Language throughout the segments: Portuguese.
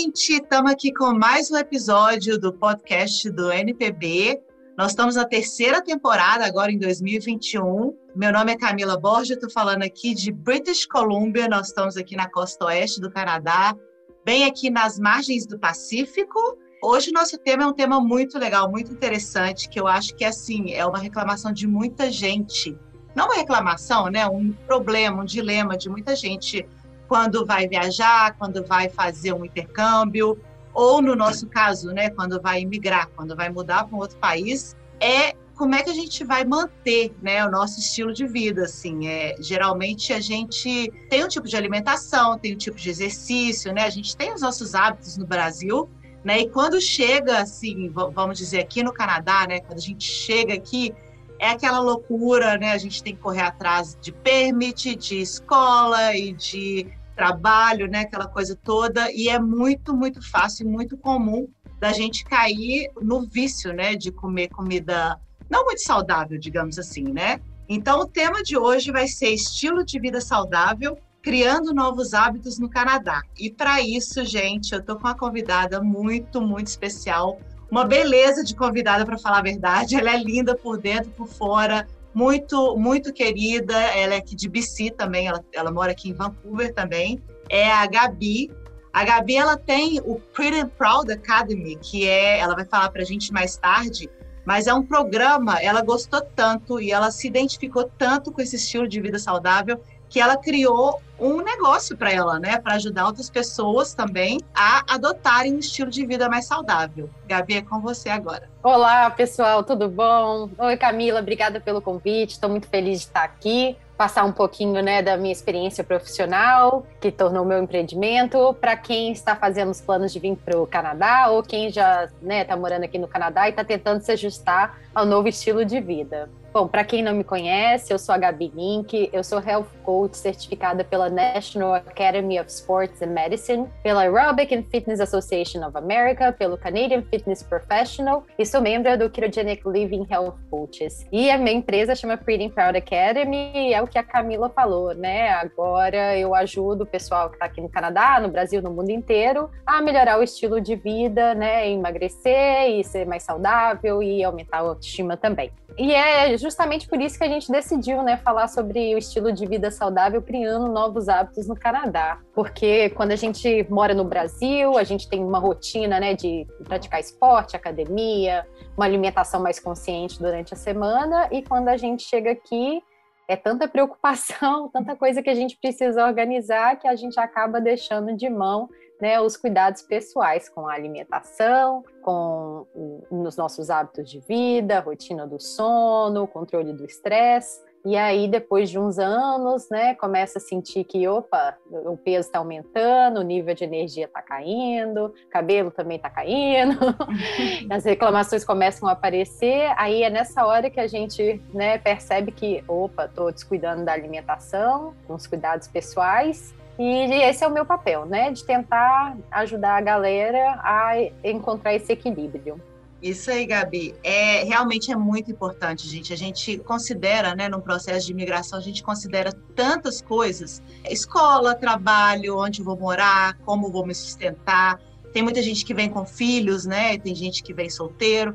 gente! Estamos aqui com mais um episódio do podcast do NPB. Nós estamos na terceira temporada, agora em 2021. Meu nome é Camila Borges, estou falando aqui de British Columbia. Nós estamos aqui na costa oeste do Canadá, bem aqui nas margens do Pacífico. Hoje nosso tema é um tema muito legal, muito interessante, que eu acho que assim é uma reclamação de muita gente. Não uma reclamação, né? Um problema, um dilema de muita gente quando vai viajar, quando vai fazer um intercâmbio, ou no nosso caso, né, quando vai imigrar, quando vai mudar para um outro país, é como é que a gente vai manter, né, o nosso estilo de vida, assim, é, geralmente a gente tem um tipo de alimentação, tem um tipo de exercício, né, a gente tem os nossos hábitos no Brasil, né, e quando chega, assim, vamos dizer, aqui no Canadá, né, quando a gente chega aqui, é aquela loucura, né, a gente tem que correr atrás de permit, de escola e de trabalho, né, aquela coisa toda, e é muito, muito fácil, muito comum da gente cair no vício, né, de comer comida não muito saudável, digamos assim, né? Então, o tema de hoje vai ser estilo de vida saudável, criando novos hábitos no Canadá. E para isso, gente, eu tô com uma convidada muito, muito especial, uma beleza de convidada para falar a verdade. Ela é linda por dentro, por fora, muito, muito querida. Ela é aqui de BC também, ela, ela mora aqui em Vancouver também. É a Gabi. A Gabi ela tem o Pretty and Proud Academy, que é, ela vai falar para a gente mais tarde, mas é um programa. Ela gostou tanto e ela se identificou tanto com esse estilo de vida saudável que ela criou um negócio para ela, né, para ajudar outras pessoas também a adotarem um estilo de vida mais saudável. Gabi, é com você agora. Olá, pessoal, tudo bom? Oi, Camila, obrigada pelo convite. Estou muito feliz de estar aqui passar um pouquinho né, da minha experiência profissional, que tornou meu empreendimento, para quem está fazendo os planos de vir para o Canadá ou quem já está né, tá morando aqui no Canadá e está tentando se ajustar ao novo estilo de vida. Bom, para quem não me conhece, eu sou a Gabi Link, eu sou Health Coach certificada pela National Academy of Sports and Medicine, pela Aerobic and Fitness Association of America, pelo Canadian Fitness Professional e sou membro do Ketogenic Living Health Coaches. E a minha empresa chama Pretty Proud Academy e é o que a Camila falou, né? Agora eu ajudo o pessoal que está aqui no Canadá, no Brasil, no mundo inteiro, a melhorar o estilo de vida, né? Emagrecer e ser mais saudável e aumentar a autoestima também. E é justamente por isso que a gente decidiu, né, falar sobre o estilo de vida saudável, criando novos hábitos no Canadá. Porque quando a gente mora no Brasil, a gente tem uma rotina, né, de praticar esporte, academia, uma alimentação mais consciente durante a semana, e quando a gente chega aqui, é tanta preocupação, tanta coisa que a gente precisa organizar que a gente acaba deixando de mão né, os cuidados pessoais com a alimentação, com os nossos hábitos de vida, rotina do sono, controle do estresse. E aí, depois de uns anos, né, começa a sentir que, opa, o peso está aumentando, o nível de energia está caindo, o cabelo também está caindo, as reclamações começam a aparecer. Aí é nessa hora que a gente né, percebe que, opa, estou descuidando da alimentação, com os cuidados pessoais, e esse é o meu papel, né? De tentar ajudar a galera a encontrar esse equilíbrio. Isso aí, Gabi. É, realmente é muito importante, gente. A gente considera, né, no processo de imigração, a gente considera tantas coisas: escola, trabalho, onde vou morar, como vou me sustentar. Tem muita gente que vem com filhos, né? Tem gente que vem solteiro.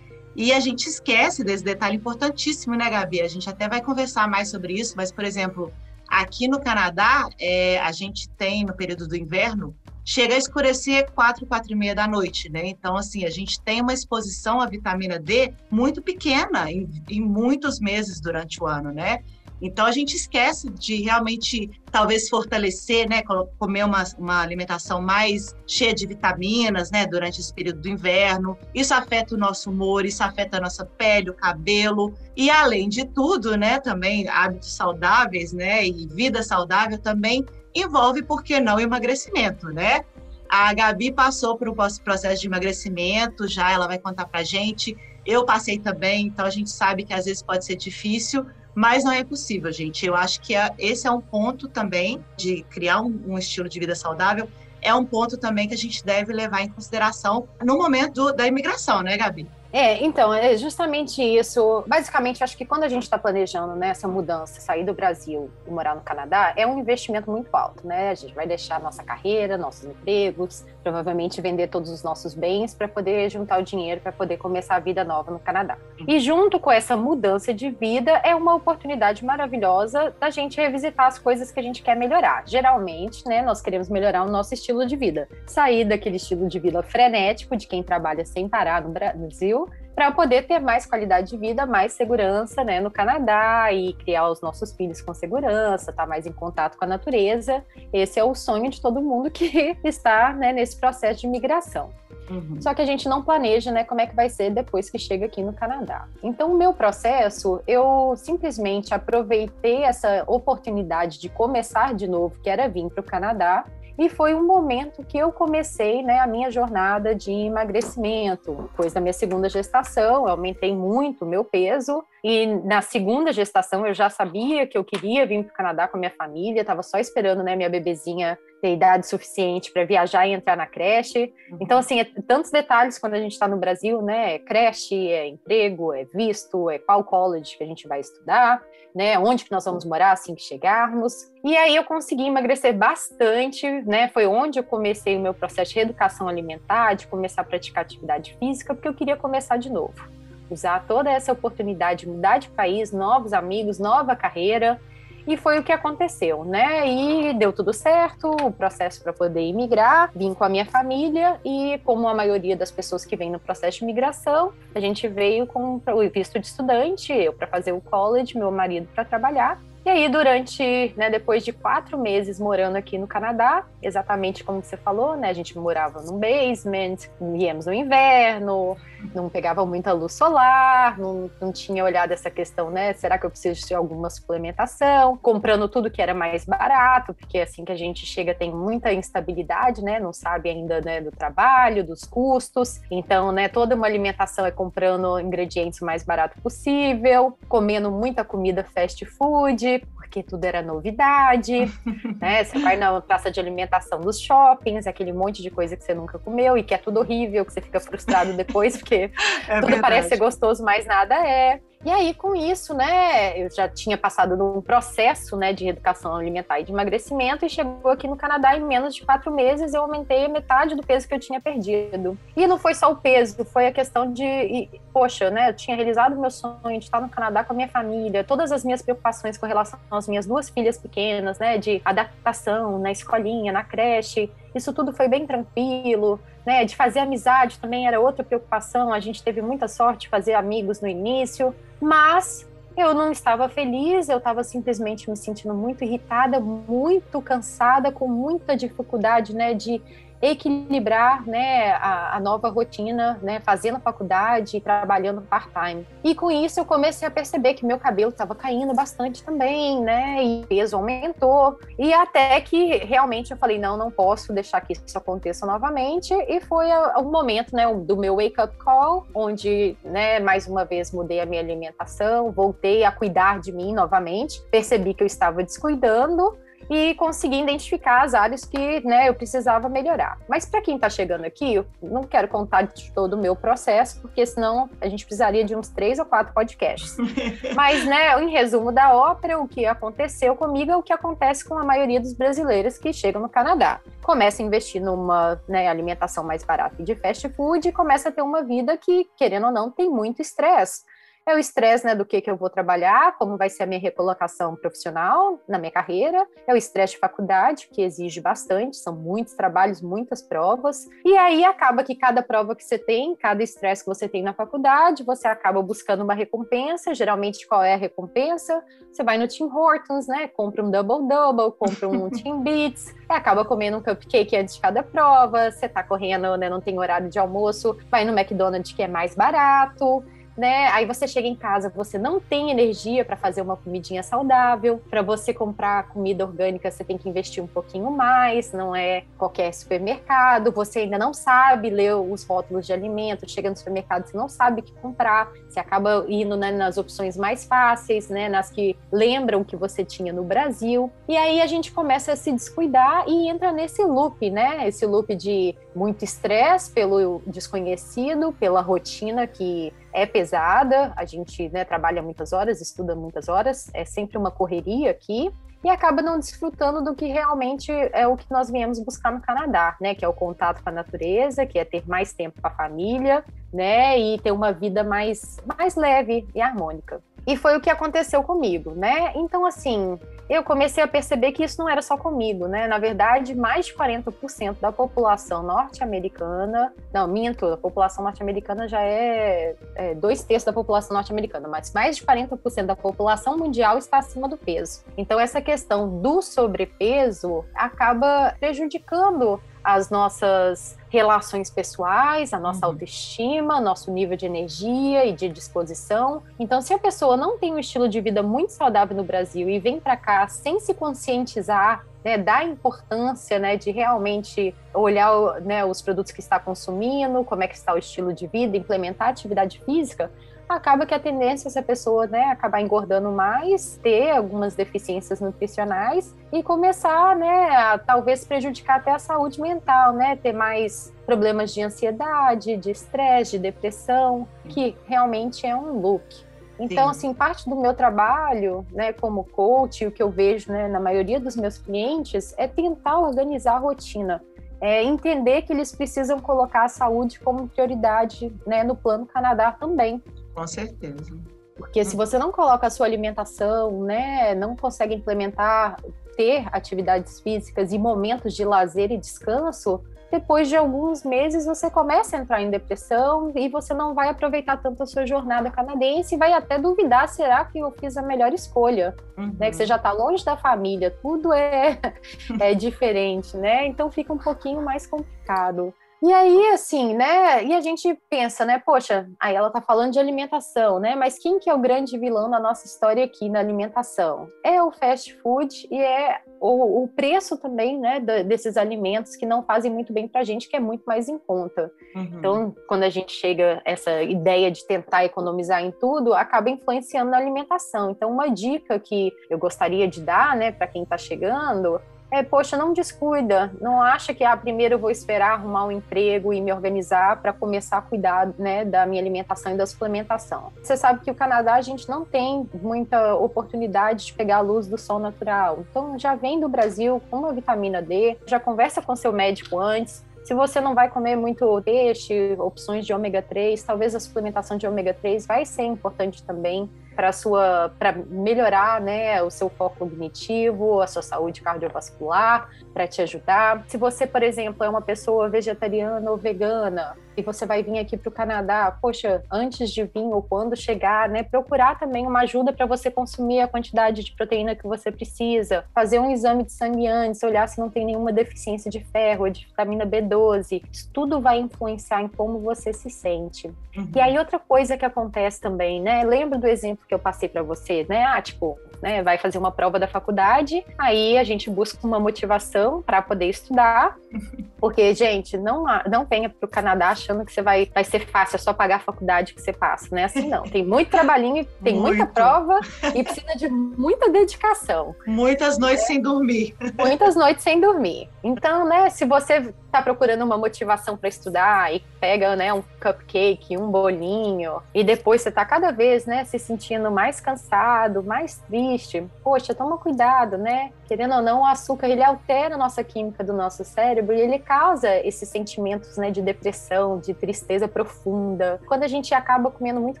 E a gente esquece desse detalhe importantíssimo, né, Gabi? A gente até vai conversar mais sobre isso, mas, por exemplo, Aqui no Canadá, é, a gente tem, no período do inverno, chega a escurecer 4, 4 e meia da noite, né? Então, assim, a gente tem uma exposição à vitamina D muito pequena em, em muitos meses durante o ano, né? Então a gente esquece de realmente talvez fortalecer, né, comer uma, uma alimentação mais cheia de vitaminas, né, durante esse período do inverno. Isso afeta o nosso humor, isso afeta a nossa pele, o cabelo e além de tudo, né, também hábitos saudáveis, né, e vida saudável também envolve, por que não, emagrecimento, né? A Gabi passou por um processo de emagrecimento, já ela vai contar pra gente. Eu passei também, então a gente sabe que às vezes pode ser difícil, mas não é possível, gente. Eu acho que é, esse é um ponto também de criar um, um, estilo de vida saudável. É um ponto também que a gente deve levar em consideração no momento do, da imigração, né, Gabi? É, então, é justamente isso. Basicamente, acho que quando a gente está planejando né, essa mudança, sair do Brasil e morar no Canadá, é um investimento muito alto, né? A gente vai deixar nossa carreira, nossos empregos, provavelmente vender todos os nossos bens para poder juntar o dinheiro para poder começar a vida nova no Canadá. E junto com essa mudança de vida, é uma oportunidade maravilhosa da gente revisitar as coisas que a gente quer melhorar. Geralmente, né, nós queremos melhorar o nosso estilo de vida, sair daquele estilo de vida frenético de quem trabalha sem parar no Brasil para poder ter mais qualidade de vida, mais segurança né, no Canadá e criar os nossos filhos com segurança, estar tá mais em contato com a natureza. Esse é o sonho de todo mundo que está né, nesse processo de migração. Uhum. Só que a gente não planeja, né, como é que vai ser depois que chega aqui no Canadá. Então, o meu processo, eu simplesmente aproveitei essa oportunidade de começar de novo, que era vir para o Canadá, e foi um momento que eu comecei né, a minha jornada de emagrecimento. Depois da minha segunda gestação, eu aumentei muito o meu peso. E na segunda gestação, eu já sabia que eu queria vir para o Canadá com a minha família. Estava só esperando né, minha bebezinha ter idade suficiente para viajar e entrar na creche. Uhum. Então, assim, é tantos detalhes quando a gente está no Brasil, né? É creche, é emprego, é visto, é qual college que a gente vai estudar, né? Onde que nós vamos morar assim que chegarmos. E aí eu consegui emagrecer bastante, né? Foi onde eu comecei o meu processo de reeducação alimentar, de começar a praticar atividade física, porque eu queria começar de novo. Usar toda essa oportunidade, mudar de país, novos amigos, nova carreira e foi o que aconteceu, né? E deu tudo certo, o processo para poder imigrar, vim com a minha família e, como a maioria das pessoas que vem no processo de imigração, a gente veio com o visto de estudante, eu para fazer o college, meu marido para trabalhar. E aí, durante, né, depois de quatro meses morando aqui no Canadá, exatamente como você falou, né, a gente morava num basement, íamos no inverno, não pegava muita luz solar, não, não tinha olhado essa questão, né, será que eu preciso de alguma suplementação? Comprando tudo que era mais barato, porque assim que a gente chega tem muita instabilidade, né, não sabe ainda, né, do trabalho, dos custos, então, né, toda uma alimentação é comprando ingredientes mais barato possível, comendo muita comida fast food, porque tudo era novidade, né? Você vai na praça de alimentação dos shoppings, aquele monte de coisa que você nunca comeu e que é tudo horrível, que você fica frustrado depois, porque é tudo verdade. parece ser gostoso, mas nada é. E aí, com isso, né, eu já tinha passado num processo, né, de educação alimentar e de emagrecimento e chegou aqui no Canadá em menos de quatro meses eu aumentei metade do peso que eu tinha perdido. E não foi só o peso, foi a questão de, e, poxa, né, eu tinha realizado o meu sonho de estar no Canadá com a minha família, todas as minhas preocupações com relação às minhas duas filhas pequenas, né, de adaptação na escolinha, na creche, isso tudo foi bem tranquilo, né? De fazer amizade também era outra preocupação. A gente teve muita sorte de fazer amigos no início, mas eu não estava feliz, eu estava simplesmente me sentindo muito irritada, muito cansada, com muita dificuldade, né, de equilibrar né, a, a, nova rotina, né, fazendo faculdade e trabalhando part-time. E com isso eu comecei a perceber que meu cabelo estava caindo bastante também, né, e o peso aumentou. E até que realmente eu falei, não, não posso deixar que isso aconteça novamente. E foi o momento né, do meu wake-up call, onde, né, mais uma vez mudei a minha alimentação, voltei a cuidar de mim novamente, percebi que eu estava descuidando e conseguir identificar as áreas que né, eu precisava melhorar. Mas para quem está chegando aqui, eu não quero contar de todo o meu processo, porque senão a gente precisaria de uns três ou quatro podcasts. Mas, né, em resumo da ópera, o que aconteceu comigo é o que acontece com a maioria dos brasileiros que chegam no Canadá. Começa a investir numa né, alimentação mais barata e de fast food e começa a ter uma vida que, querendo ou não, tem muito estresse é o estresse né, do que, que eu vou trabalhar, como vai ser a minha recolocação profissional na minha carreira, é o estresse de faculdade, que exige bastante, são muitos trabalhos, muitas provas, e aí acaba que cada prova que você tem, cada estresse que você tem na faculdade, você acaba buscando uma recompensa, geralmente qual é a recompensa? Você vai no Tim Hortons, né, compra um double-double, compra um Tim Beats, acaba comendo um cupcake antes de cada prova, você tá correndo, né, não tem horário de almoço, vai no McDonald's que é mais barato, né? Aí você chega em casa, você não tem energia para fazer uma comidinha saudável. Para você comprar comida orgânica, você tem que investir um pouquinho mais, não é qualquer supermercado. Você ainda não sabe ler os rótulos de alimento, chega no supermercado, você não sabe o que comprar. Você acaba indo né, nas opções mais fáceis, né, nas que lembram que você tinha no Brasil. E aí a gente começa a se descuidar e entra nesse loop, né? Esse loop de muito estresse pelo desconhecido, pela rotina que é pesada, a gente né, trabalha muitas horas, estuda muitas horas, é sempre uma correria aqui, e acaba não desfrutando do que realmente é o que nós viemos buscar no Canadá, né? Que é o contato com a natureza, que é ter mais tempo com a família, né? E ter uma vida mais, mais leve e harmônica. E foi o que aconteceu comigo, né? Então, assim, eu comecei a perceber que isso não era só comigo, né? Na verdade, mais de 40% da população norte-americana, não, minto, a população norte-americana já é, é dois terços da população norte-americana, mas mais de 40% da população mundial está acima do peso. Então, essa questão do sobrepeso acaba prejudicando as nossas relações pessoais, a nossa uhum. autoestima, nosso nível de energia e de disposição. Então, se a pessoa não tem um estilo de vida muito saudável no Brasil e vem para cá sem se conscientizar né, da importância né, de realmente olhar né, os produtos que está consumindo, como é que está o estilo de vida, implementar atividade física, acaba que a tendência é essa pessoa, né, acabar engordando mais, ter algumas deficiências nutricionais e começar, né, a talvez prejudicar até a saúde mental, né, ter mais problemas de ansiedade, de estresse, de depressão, que realmente é um look. Então, Sim. assim, parte do meu trabalho, né, como coach, o que eu vejo, né, na maioria dos meus clientes, é tentar organizar a rotina. É entender que eles precisam colocar a saúde como prioridade né, no plano Canadá também. Com certeza. Porque se você não coloca a sua alimentação, né, não consegue implementar, ter atividades físicas e momentos de lazer e descanso, depois de alguns meses você começa a entrar em depressão e você não vai aproveitar tanto a sua jornada canadense e vai até duvidar, será que eu fiz a melhor escolha? Uhum. Né, que você já está longe da família, tudo é, é diferente, né? Então fica um pouquinho mais complicado. E aí, assim, né? E a gente pensa, né? Poxa, aí ela tá falando de alimentação, né? Mas quem que é o grande vilão da nossa história aqui na alimentação? É o fast food e é o, o preço também, né? desses alimentos que não fazem muito bem pra gente, que é muito mais em conta. Uhum. Então, quando a gente chega essa ideia de tentar economizar em tudo, acaba influenciando na alimentação. Então, uma dica que eu gostaria de dar, né, para quem tá chegando, é, poxa, não descuida, não acha que ah, primeiro eu vou esperar arrumar um emprego e me organizar para começar a cuidar né, da minha alimentação e da suplementação. Você sabe que o Canadá a gente não tem muita oportunidade de pegar a luz do sol natural, então já vem do Brasil com uma vitamina D, já conversa com seu médico antes, se você não vai comer muito peixe, opções de ômega 3, talvez a suplementação de ômega 3 vai ser importante também para sua para melhorar né, o seu foco cognitivo, a sua saúde cardiovascular, para te ajudar. Se você, por exemplo, é uma pessoa vegetariana ou vegana, e você vai vir aqui para o Canadá, poxa, antes de vir ou quando chegar, né, procurar também uma ajuda para você consumir a quantidade de proteína que você precisa, fazer um exame de sangue antes, olhar se não tem nenhuma deficiência de ferro, de vitamina B12. Isso tudo vai influenciar em como você se sente. Uhum. E aí outra coisa que acontece também, né? Lembra do exemplo que eu passei para você, né? Ah, tipo, né, vai fazer uma prova da faculdade, aí a gente busca uma motivação para poder estudar, porque gente, não não venha para o Canadá achando que você vai, vai ser fácil, é só pagar a faculdade que você passa, né? Assim não, tem muito trabalhinho, tem muito. muita prova e precisa de muita dedicação. Muitas noites é. sem dormir. Muitas noites sem dormir. Então, né, se você está procurando uma motivação para estudar e pega, né, um cupcake, um bolinho, e depois você está cada vez, né, se sentindo mais cansado, mais triste, poxa, toma cuidado, né? Querendo ou não, o açúcar ele altera a nossa química do nosso cérebro e ele causa esses sentimentos, né, de depressão, de tristeza profunda. Quando a gente acaba comendo muito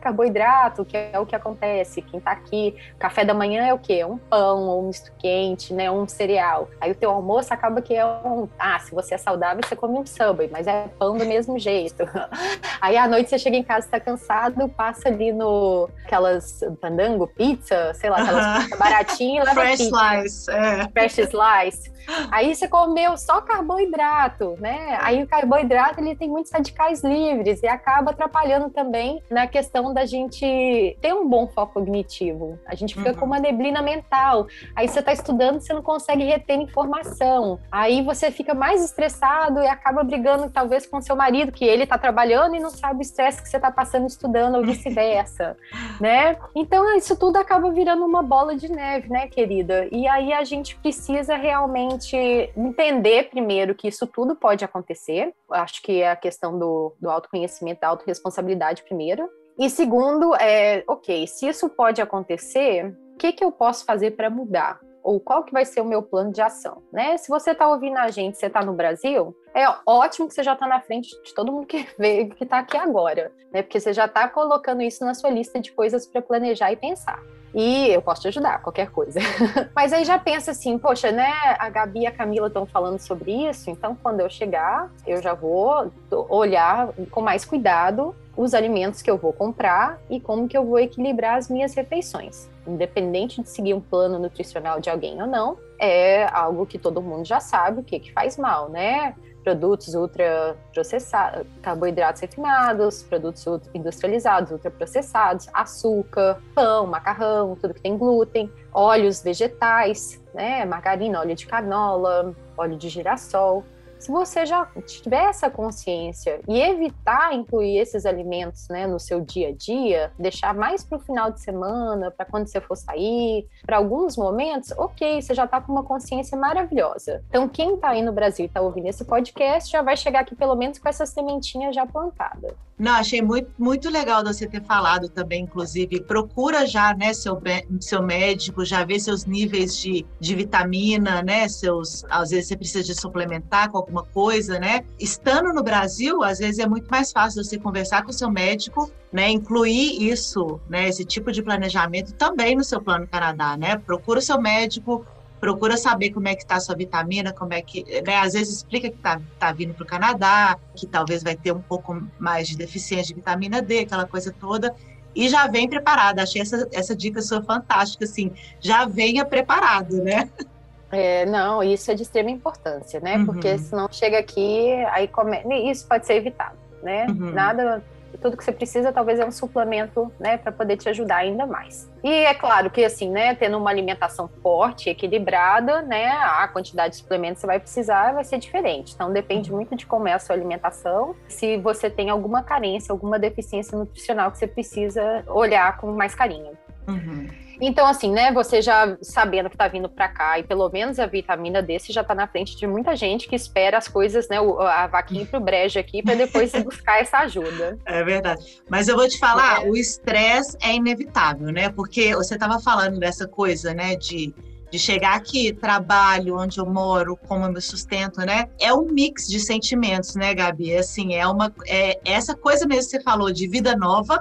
carboidrato, que é o que acontece, quem está aqui, café da manhã é o quê? Um pão ou um misto quente, né, um cereal. Aí o teu almoço acaba que é um, ah, se você é saudável, você come um Subway, mas é pão do mesmo jeito. Aí à noite você chega em casa, está cansado, passa ali no aquelas pandango, pizza, sei lá, aquelas e leva Fresh pizza. slice, é. Fresh slice. Aí você comeu só carboidrato, né? Aí o carboidrato ele tem muitos radicais livres e acaba atrapalhando também na questão da gente ter um bom foco cognitivo. A gente fica uhum. com uma neblina mental. Aí você está estudando, você não consegue reter informação. Aí você fica mais estressado e acaba brigando talvez com seu marido, que ele está trabalhando e não sabe o estresse que você está passando estudando ou vice-versa, né? Então isso tudo acaba virando uma bola de neve, né, querida? E aí a gente precisa realmente gente entender primeiro que isso tudo pode acontecer. Acho que é a questão do, do autoconhecimento, da autorresponsabilidade primeiro. E segundo, é, ok, se isso pode acontecer, o que, que eu posso fazer para mudar? Ou qual que vai ser o meu plano de ação, né? Se você está ouvindo a gente, você está no Brasil, é ótimo que você já está na frente de todo mundo que vê que está aqui agora, né? Porque você já está colocando isso na sua lista de coisas para planejar e pensar e eu posso te ajudar, qualquer coisa. Mas aí já pensa assim, poxa, né? A Gabi e a Camila estão falando sobre isso, então quando eu chegar, eu já vou olhar com mais cuidado os alimentos que eu vou comprar e como que eu vou equilibrar as minhas refeições. Independente de seguir um plano nutricional de alguém ou não, é algo que todo mundo já sabe o que, que faz mal, né? Produtos ultraprocessados, carboidratos refinados, produtos industrializados, ultraprocessados, açúcar, pão, macarrão, tudo que tem glúten, óleos vegetais, né, margarina, óleo de canola, óleo de girassol. Se você já tiver essa consciência e evitar incluir esses alimentos né, no seu dia a dia, deixar mais para o final de semana, para quando você for sair, para alguns momentos, ok, você já está com uma consciência maravilhosa. Então, quem está aí no Brasil e está ouvindo esse podcast já vai chegar aqui pelo menos com essa sementinha já plantada. Não, achei muito, muito legal você ter falado também, inclusive, procura já, né, seu, seu médico, já ver seus níveis de, de vitamina, né, seus, às vezes você precisa de suplementar com coisa, né? Estando no Brasil, às vezes é muito mais fácil você conversar com o seu médico, né, incluir isso, né, esse tipo de planejamento também no seu plano Canadá, né? Procura o seu médico, procura saber como é que está a sua vitamina, como é que, né, às vezes explica que está tá vindo para o Canadá, que talvez vai ter um pouco mais de deficiência de vitamina D, aquela coisa toda, e já vem preparada. Achei essa, essa dica sua fantástica, assim, já venha preparado, né? É, não, isso é de extrema importância, né? Uhum. Porque senão chega aqui, aí come... isso pode ser evitado, né? Uhum. Nada tudo que você precisa talvez é um suplemento, né, para poder te ajudar ainda mais. E é claro que assim, né, tendo uma alimentação forte, equilibrada, né, a quantidade de suplementos que você vai precisar vai ser diferente. Então depende muito de como é a sua alimentação, se você tem alguma carência, alguma deficiência nutricional que você precisa olhar com mais carinho. Uhum. Então, assim, né, você já sabendo que tá vindo para cá e pelo menos a vitamina D você já tá na frente de muita gente que espera as coisas, né, a vaquinha pro brejo aqui para depois buscar essa ajuda. É verdade. Mas eu vou te falar, é. o estresse é inevitável, né? Porque você tava falando dessa coisa, né, de de chegar aqui, trabalho, onde eu moro, como eu me sustento, né? É um mix de sentimentos, né, Gabi? Assim, é uma é essa coisa mesmo que você falou de vida nova,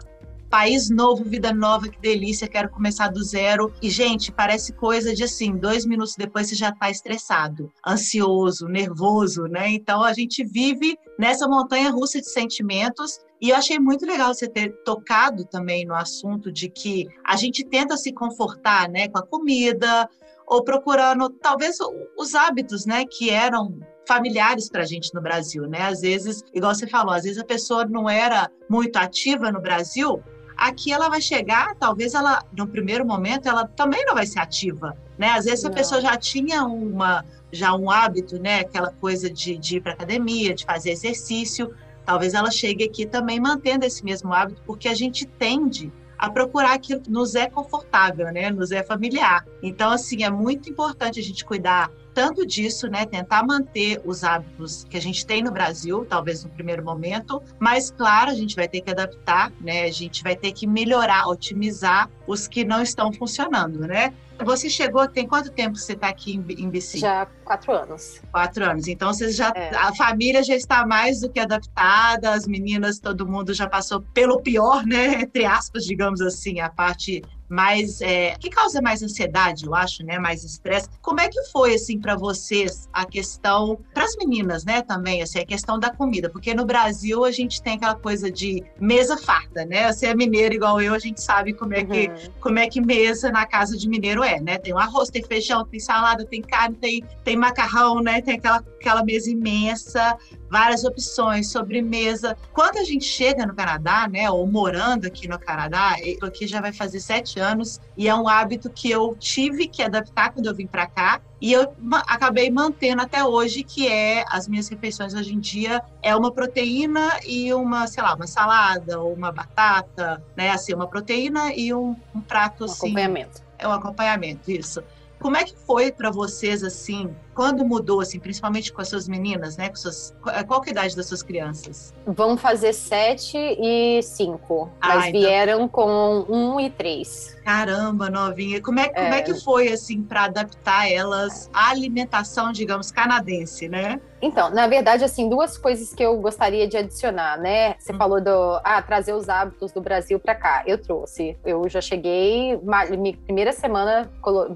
país novo, vida nova, que delícia, quero começar do zero. E, gente, parece coisa de assim, dois minutos depois você já está estressado, ansioso, nervoso, né? Então a gente vive nessa montanha russa de sentimentos. E eu achei muito legal você ter tocado também no assunto de que a gente tenta se confortar, né, com a comida, ou procurando talvez os hábitos, né, que eram familiares para a gente no Brasil, né? Às vezes, igual você falou, às vezes a pessoa não era muito ativa no Brasil, aqui ela vai chegar, talvez ela, no primeiro momento, ela também não vai ser ativa, né? Às vezes não. a pessoa já tinha uma, já um hábito, né? Aquela coisa de, de ir para academia, de fazer exercício, talvez ela chegue aqui também mantendo esse mesmo hábito, porque a gente tende a procurar aquilo que nos é confortável, né? Nos é familiar. Então, assim, é muito importante a gente cuidar tanto disso, né, tentar manter os hábitos que a gente tem no Brasil, talvez no primeiro momento, mas claro, a gente vai ter que adaptar, né, a gente vai ter que melhorar, otimizar os que não estão funcionando, né? Você chegou, tem quanto tempo você está aqui em, em BC? Já quatro anos. Quatro anos. Então, você já, é. a família já está mais do que adaptada, as meninas, todo mundo já passou pelo pior, né? Entre aspas, digamos assim, a parte mais é, que causa mais ansiedade, eu acho, né? Mais estresse. Como é que foi assim para vocês a questão para as meninas, né? Também assim a questão da comida, porque no Brasil a gente tem aquela coisa de mesa farta, né? Você é mineiro igual eu, a gente sabe como é que uhum. como é que mesa na casa de mineiro é, né? Tem o arroz, tem feijão, tem salada, tem carne, tem, tem macarrão, né? Tem aquela aquela mesa imensa várias opções, sobremesa. Quando a gente chega no Canadá, né, ou morando aqui no Canadá, eu aqui já vai fazer sete anos e é um hábito que eu tive que adaptar quando eu vim para cá e eu acabei mantendo até hoje, que é as minhas refeições hoje em dia é uma proteína e uma, sei lá, uma salada ou uma batata, né, assim, uma proteína e um, um prato um assim. Acompanhamento. É um acompanhamento, isso. Como é que foi para vocês assim quando mudou, assim, principalmente com as suas meninas, né? Com suas, qual é a idade das suas crianças? Vão fazer sete e cinco, ah, mas então... vieram com um e três. Caramba, novinha. Como é, como é que foi, assim, para adaptar elas à alimentação, digamos, canadense, né? Então, na verdade, assim, duas coisas que eu gostaria de adicionar, né? Você hum. falou do ah, trazer os hábitos do Brasil para cá. Eu trouxe. Eu já cheguei, minha primeira semana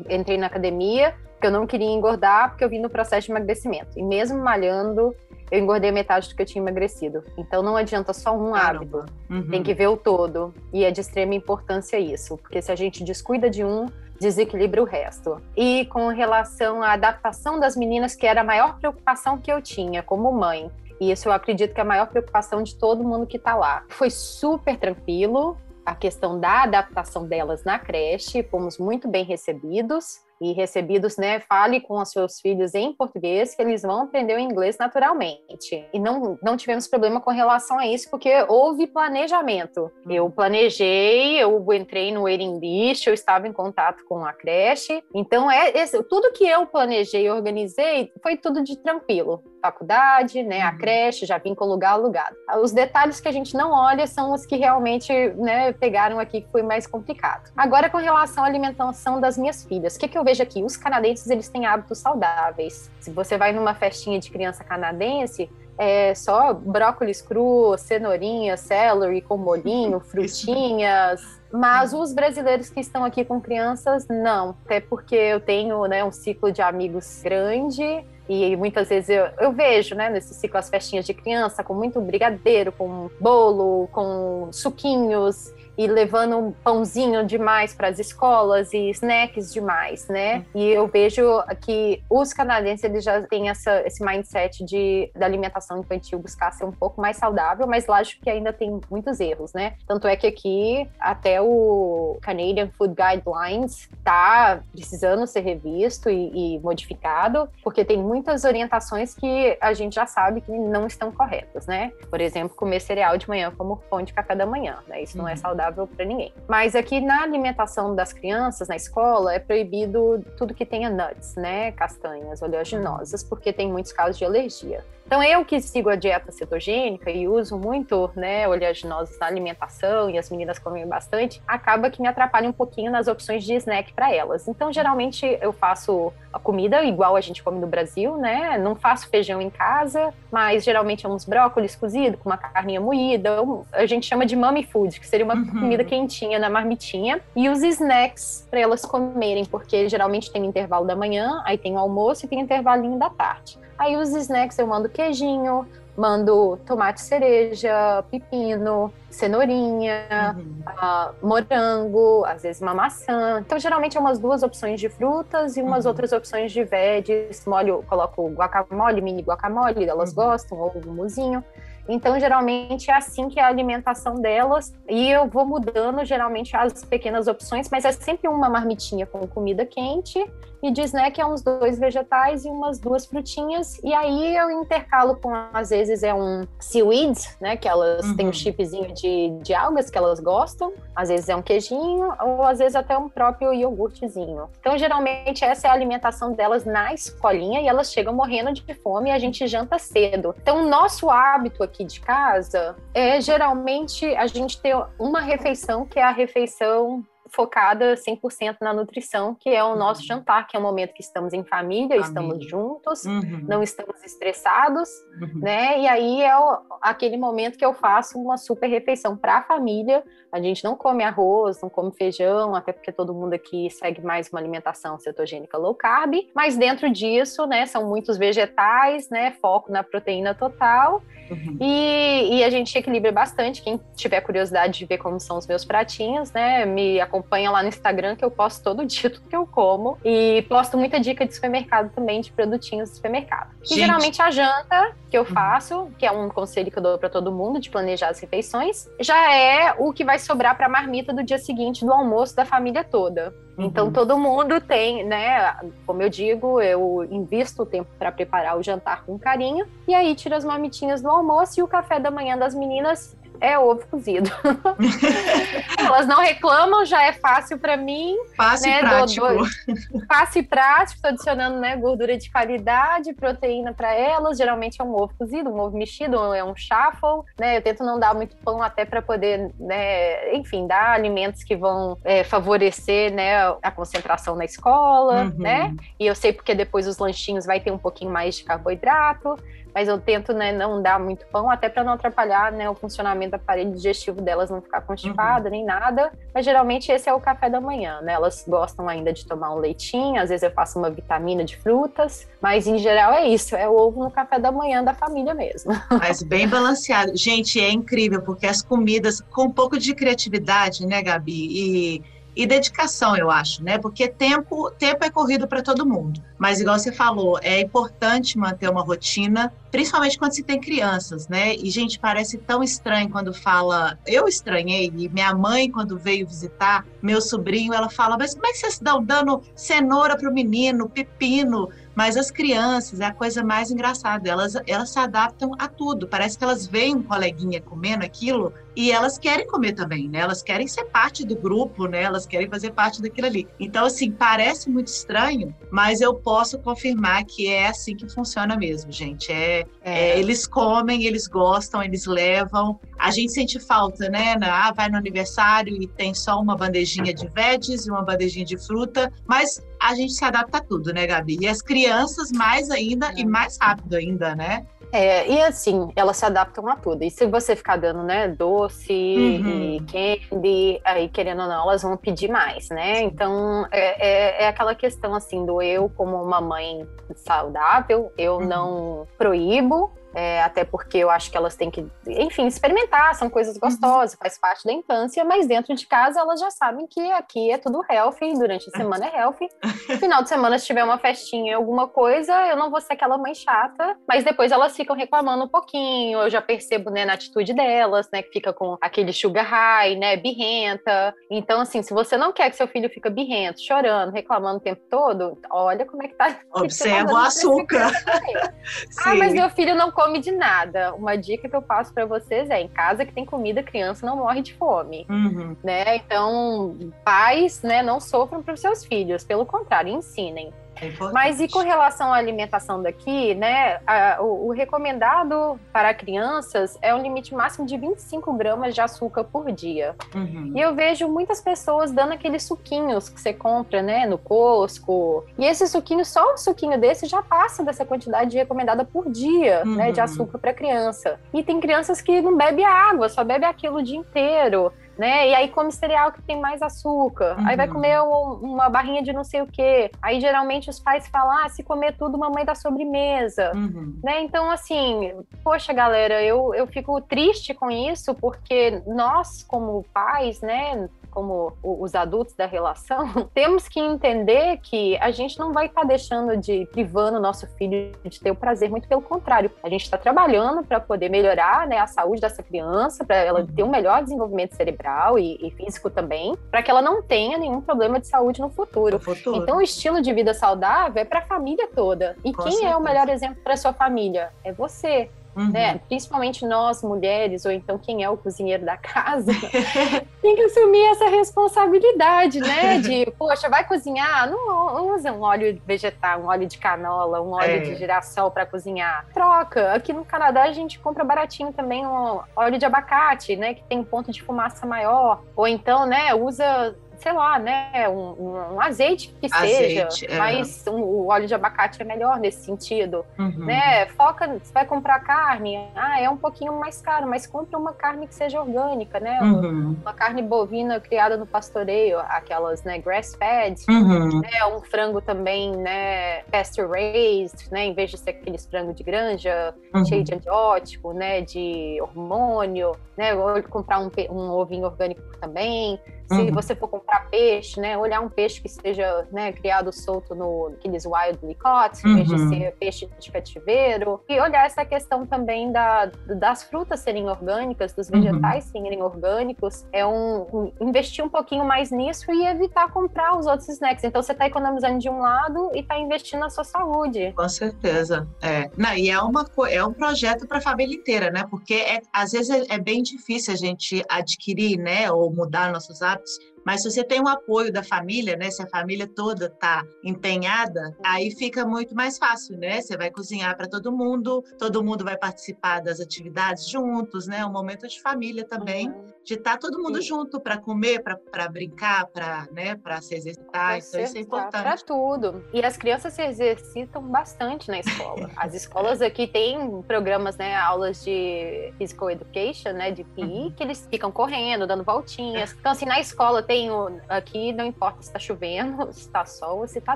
entrei na academia, porque eu não queria engordar, porque eu vim no processo de emagrecimento. E mesmo malhando, eu engordei metade do que eu tinha emagrecido. Então não adianta só um Caramba. hábito, uhum. tem que ver o todo. E é de extrema importância isso, porque se a gente descuida de um, desequilibra o resto. E com relação à adaptação das meninas, que era a maior preocupação que eu tinha como mãe. E isso eu acredito que é a maior preocupação de todo mundo que está lá. Foi super tranquilo a questão da adaptação delas na creche, fomos muito bem recebidos e recebidos, né, fale com os seus filhos em português, que eles vão aprender o inglês naturalmente. E não, não tivemos problema com relação a isso, porque houve planejamento. Hum. Eu planejei, eu entrei no waiting list, eu estava em contato com a creche. Então, é esse, tudo que eu planejei e organizei foi tudo de tranquilo. Faculdade, né, a uhum. creche, já vim com lugar alugado. Os detalhes que a gente não olha são os que realmente né, pegaram aqui, que foi mais complicado. Agora, com relação à alimentação das minas filhas, o que, que eu vejo aqui, os canadenses eles têm hábitos saudáveis. Se você vai numa festinha de criança canadense, é só brócolis cru, cenourinha, celery com molinho, frutinhas. Mas os brasileiros que estão aqui com crianças, não. Até porque eu tenho né, um ciclo de amigos grande e muitas vezes eu, eu vejo, né, nesse ciclo as festinhas de criança com muito brigadeiro, com bolo, com suquinhos e levando um pãozinho demais para as escolas e snacks demais, né? E eu vejo que os canadenses eles já têm essa, esse mindset de da alimentação infantil buscar ser um pouco mais saudável, mas lógico que ainda tem muitos erros, né? Tanto é que aqui até o Canadian Food Guidelines tá precisando ser revisto e, e modificado, porque tem muitas orientações que a gente já sabe que não estão corretas, né? Por exemplo, comer cereal de manhã como fonte de café da manhã, né? Isso não é uhum. saudável saudável para ninguém. Mas aqui na alimentação das crianças, na escola, é proibido tudo que tenha nuts, né? Castanhas oleaginosas, porque tem muitos casos de alergia. Então, eu que sigo a dieta cetogênica e uso muito né, oleaginosas na alimentação e as meninas comem bastante, acaba que me atrapalha um pouquinho nas opções de snack para elas. Então, geralmente, eu faço a comida igual a gente come no Brasil, né? Não faço feijão em casa, mas geralmente é uns brócolis cozidos com uma carninha moída. A gente chama de mommy food, que seria uma uhum. comida quentinha na marmitinha. E os snacks para elas comerem, porque geralmente tem intervalo da manhã, aí tem o almoço e tem intervalinho da tarde. Aí os snacks eu mando queijinho, mando tomate cereja, pepino, cenourinha, uhum. uh, morango, às vezes uma maçã. Então, geralmente é umas duas opções de frutas e umas uhum. outras opções de veggies. Molho, coloco guacamole, mini guacamole, elas uhum. gostam, ou muzinho. Então, geralmente é assim que é a alimentação delas. E eu vou mudando, geralmente, as pequenas opções, mas é sempre uma marmitinha com comida quente e de snack é uns dois vegetais e umas duas frutinhas. E aí eu intercalo com, às vezes, é um seaweed, né? Que elas uhum. têm um chipzinho de, de algas que elas gostam. Às vezes é um queijinho, ou às vezes até um próprio iogurtezinho. Então, geralmente, essa é a alimentação delas na escolinha e elas chegam morrendo de fome e a gente janta cedo. Então, o nosso hábito aqui aqui de casa, é geralmente a gente ter uma refeição que é a refeição focada 100% na nutrição, que é o nosso uhum. jantar, que é o momento que estamos em família, família. estamos juntos, uhum. não estamos estressados, uhum. né? E aí é o, aquele momento que eu faço uma super refeição para a família. A gente não come arroz, não come feijão, até porque todo mundo aqui segue mais uma alimentação cetogênica low carb, mas dentro disso, né, são muitos vegetais, né, foco na proteína total. Uhum. E, e, a gente equilibra bastante. Quem tiver curiosidade de ver como são os meus pratinhos, né, me acompanha lá no Instagram que eu posto todo dia tudo que eu como. E posto muita dica de supermercado também, de produtinhos de supermercado. Gente. E geralmente a janta que eu uhum. faço, que é um conselho que eu dou para todo mundo de planejar as refeições, já é o que vai sobrar para a marmita do dia seguinte do almoço da família toda. Então uhum. todo mundo tem, né? Como eu digo, eu invisto o tempo para preparar o jantar com carinho e aí tiro as marmitinhas do almoço e o café da manhã das meninas é ovo cozido. Elas não reclamam, já é fácil para mim. Fácil né? e prático. Do, do, fácil e prático, estou adicionando né, gordura de qualidade, proteína para elas. Geralmente é um ovo cozido, um ovo mexido, é um shuffle. Né? Eu tento não dar muito pão até para poder, né, enfim, dar alimentos que vão é, favorecer né, a concentração na escola, uhum. né? E eu sei porque depois os lanchinhos vai ter um pouquinho mais de carboidrato mas eu tento né, não dar muito pão, até para não atrapalhar né, o funcionamento do aparelho digestivo delas, não ficar constipada uhum. nem nada. Mas geralmente esse é o café da manhã, né? Elas gostam ainda de tomar um leitinho, às vezes eu faço uma vitamina de frutas, mas em geral é isso, é o ovo no café da manhã da família mesmo. Mas bem balanceado. Gente, é incrível, porque as comidas com um pouco de criatividade, né, Gabi? E e dedicação, eu acho, né? Porque tempo, tempo é corrido para todo mundo. Mas igual você falou, é importante manter uma rotina, principalmente quando se tem crianças, né? E gente, parece tão estranho quando fala, eu estranhei, e minha mãe quando veio visitar meu sobrinho, ela fala: "Mas como é que vocês estão dando cenoura para o menino, pepino?" Mas as crianças é a coisa mais engraçada, elas, elas se adaptam a tudo. Parece que elas veem um coleguinha comendo aquilo e elas querem comer também, né? Elas querem ser parte do grupo, né? Elas querem fazer parte daquilo ali. Então, assim, parece muito estranho, mas eu posso confirmar que é assim que funciona mesmo, gente. É, é. é eles comem, eles gostam, eles levam. A gente sente falta, né? Ah, vai no aniversário e tem só uma bandejinha de veggies e uma bandejinha de fruta, mas a gente se adapta a tudo, né, Gabi? E as crianças mais ainda é. e mais rápido ainda, né? É, e assim, elas se adaptam a tudo. E se você ficar dando, né, doce uhum. e candy, aí querendo ou não, elas vão pedir mais, né? Então, é, é, é aquela questão, assim, do eu como uma mãe saudável, eu uhum. não proíbo, é, até porque eu acho que elas têm que, enfim, experimentar, são coisas uhum. gostosas, faz parte da infância, mas dentro de casa elas já sabem que aqui é tudo healthy, durante a semana é healthy. Final de semana, se tiver uma festinha, alguma coisa, eu não vou ser aquela mãe chata, mas depois elas ficam reclamando um pouquinho, eu já percebo, né, na atitude delas, né, que fica com aquele sugar high, né, birrenta. Então, assim, se você não quer que seu filho fique birrento, chorando, reclamando o tempo todo, olha como é que tá. Observa o açúcar. ah, mas meu filho não come de nada. Uma dica que eu passo para vocês é: em casa que tem comida, criança não morre de fome, uhum. né? Então, pais, né, não sofram para os seus filhos, pelo contrário, ensinem. É Mas e com relação à alimentação daqui, né? A, o, o, recomendado para crianças é um limite máximo de 25 gramas de açúcar por dia. Uhum. E eu vejo muitas pessoas dando aqueles suquinhos que você compra, né, no Costco. E esse suquinho, só um suquinho desse já passa dessa quantidade recomendada por dia, uhum. né, de uhum. açúcar para criança. E tem crianças que não bebem água, só bebe aquilo o dia inteiro né? E aí come cereal que tem mais açúcar. Uhum. Aí vai uhum. comer um, uma barrinha de não sei o quê. Aí geralmente os pais falam: ah, se comer tudo, mamãe dá sobremesa. Uhum. Né? Então, assim, poxa, galera, eu, eu fico triste com isso, porque nós, como pais, né, como os adultos da relação, temos que entender que a gente não vai estar tá deixando de privando o nosso filho de ter o prazer, muito pelo contrário. A gente está trabalhando para poder melhorar né, a saúde dessa criança, para ela ter um melhor desenvolvimento cerebral e, e físico também, para que ela não tenha nenhum problema de saúde no futuro. no futuro. Então, o estilo de vida saudável é para a família toda. E Com quem certeza. é o melhor exemplo para sua família? É você. Uhum. Né? Principalmente nós, mulheres, ou então quem é o cozinheiro da casa, tem que assumir essa responsabilidade, né? De, poxa, vai cozinhar? Não usa um óleo vegetal, um óleo de canola, um óleo é. de girassol para cozinhar. Troca. Aqui no Canadá a gente compra baratinho também um óleo de abacate, né? Que tem um ponto de fumaça maior. Ou então, né, usa sei lá, né, um, um azeite que azeite, seja, é. mas um, o óleo de abacate é melhor nesse sentido, uhum. né? Foca, você vai comprar carne, ah, é um pouquinho mais caro, mas compra uma carne que seja orgânica, né? Uhum. Uma carne bovina criada no pastoreio, aquelas, né, grass-fed, uhum. né? Um frango também, né, pasture-raised, né? Em vez de ser aqueles frango de granja, uhum. cheio de antibiótico, né, de hormônio, né? Ou comprar um, um ovinho orgânico também. Se uhum. você for comprar peixe, né, olhar um peixe que seja né, criado solto no aqueles wildly caught, em vez de uhum. ser peixe de cativeiro. E olhar essa questão também da, das frutas serem orgânicas, dos uhum. vegetais uhum. serem orgânicos, é um, um, investir um pouquinho mais nisso e evitar comprar os outros snacks. Então você está economizando de um lado e está investindo na sua saúde. Com certeza. É. Não, e é, uma, é um projeto para a família inteira, né? Porque é, às vezes é, é bem difícil a gente adquirir, né, ou mudar nossos hábitos mas se você tem o apoio da família, né? Se a família toda está empenhada, aí fica muito mais fácil, né? Você vai cozinhar para todo mundo, todo mundo vai participar das atividades juntos, né? Um momento de família também, uhum. De estar tá todo mundo Sim. junto para comer, para brincar, para né? Se exercitar. então isso é importante. Para tudo. E as crianças se exercitam bastante na escola. As escolas aqui têm programas, né? Aulas de physical education, né? De PI, uhum. que eles ficam correndo, dando voltinhas. Então assim, na escola tenho aqui, não importa se está chovendo, se está sol ou se está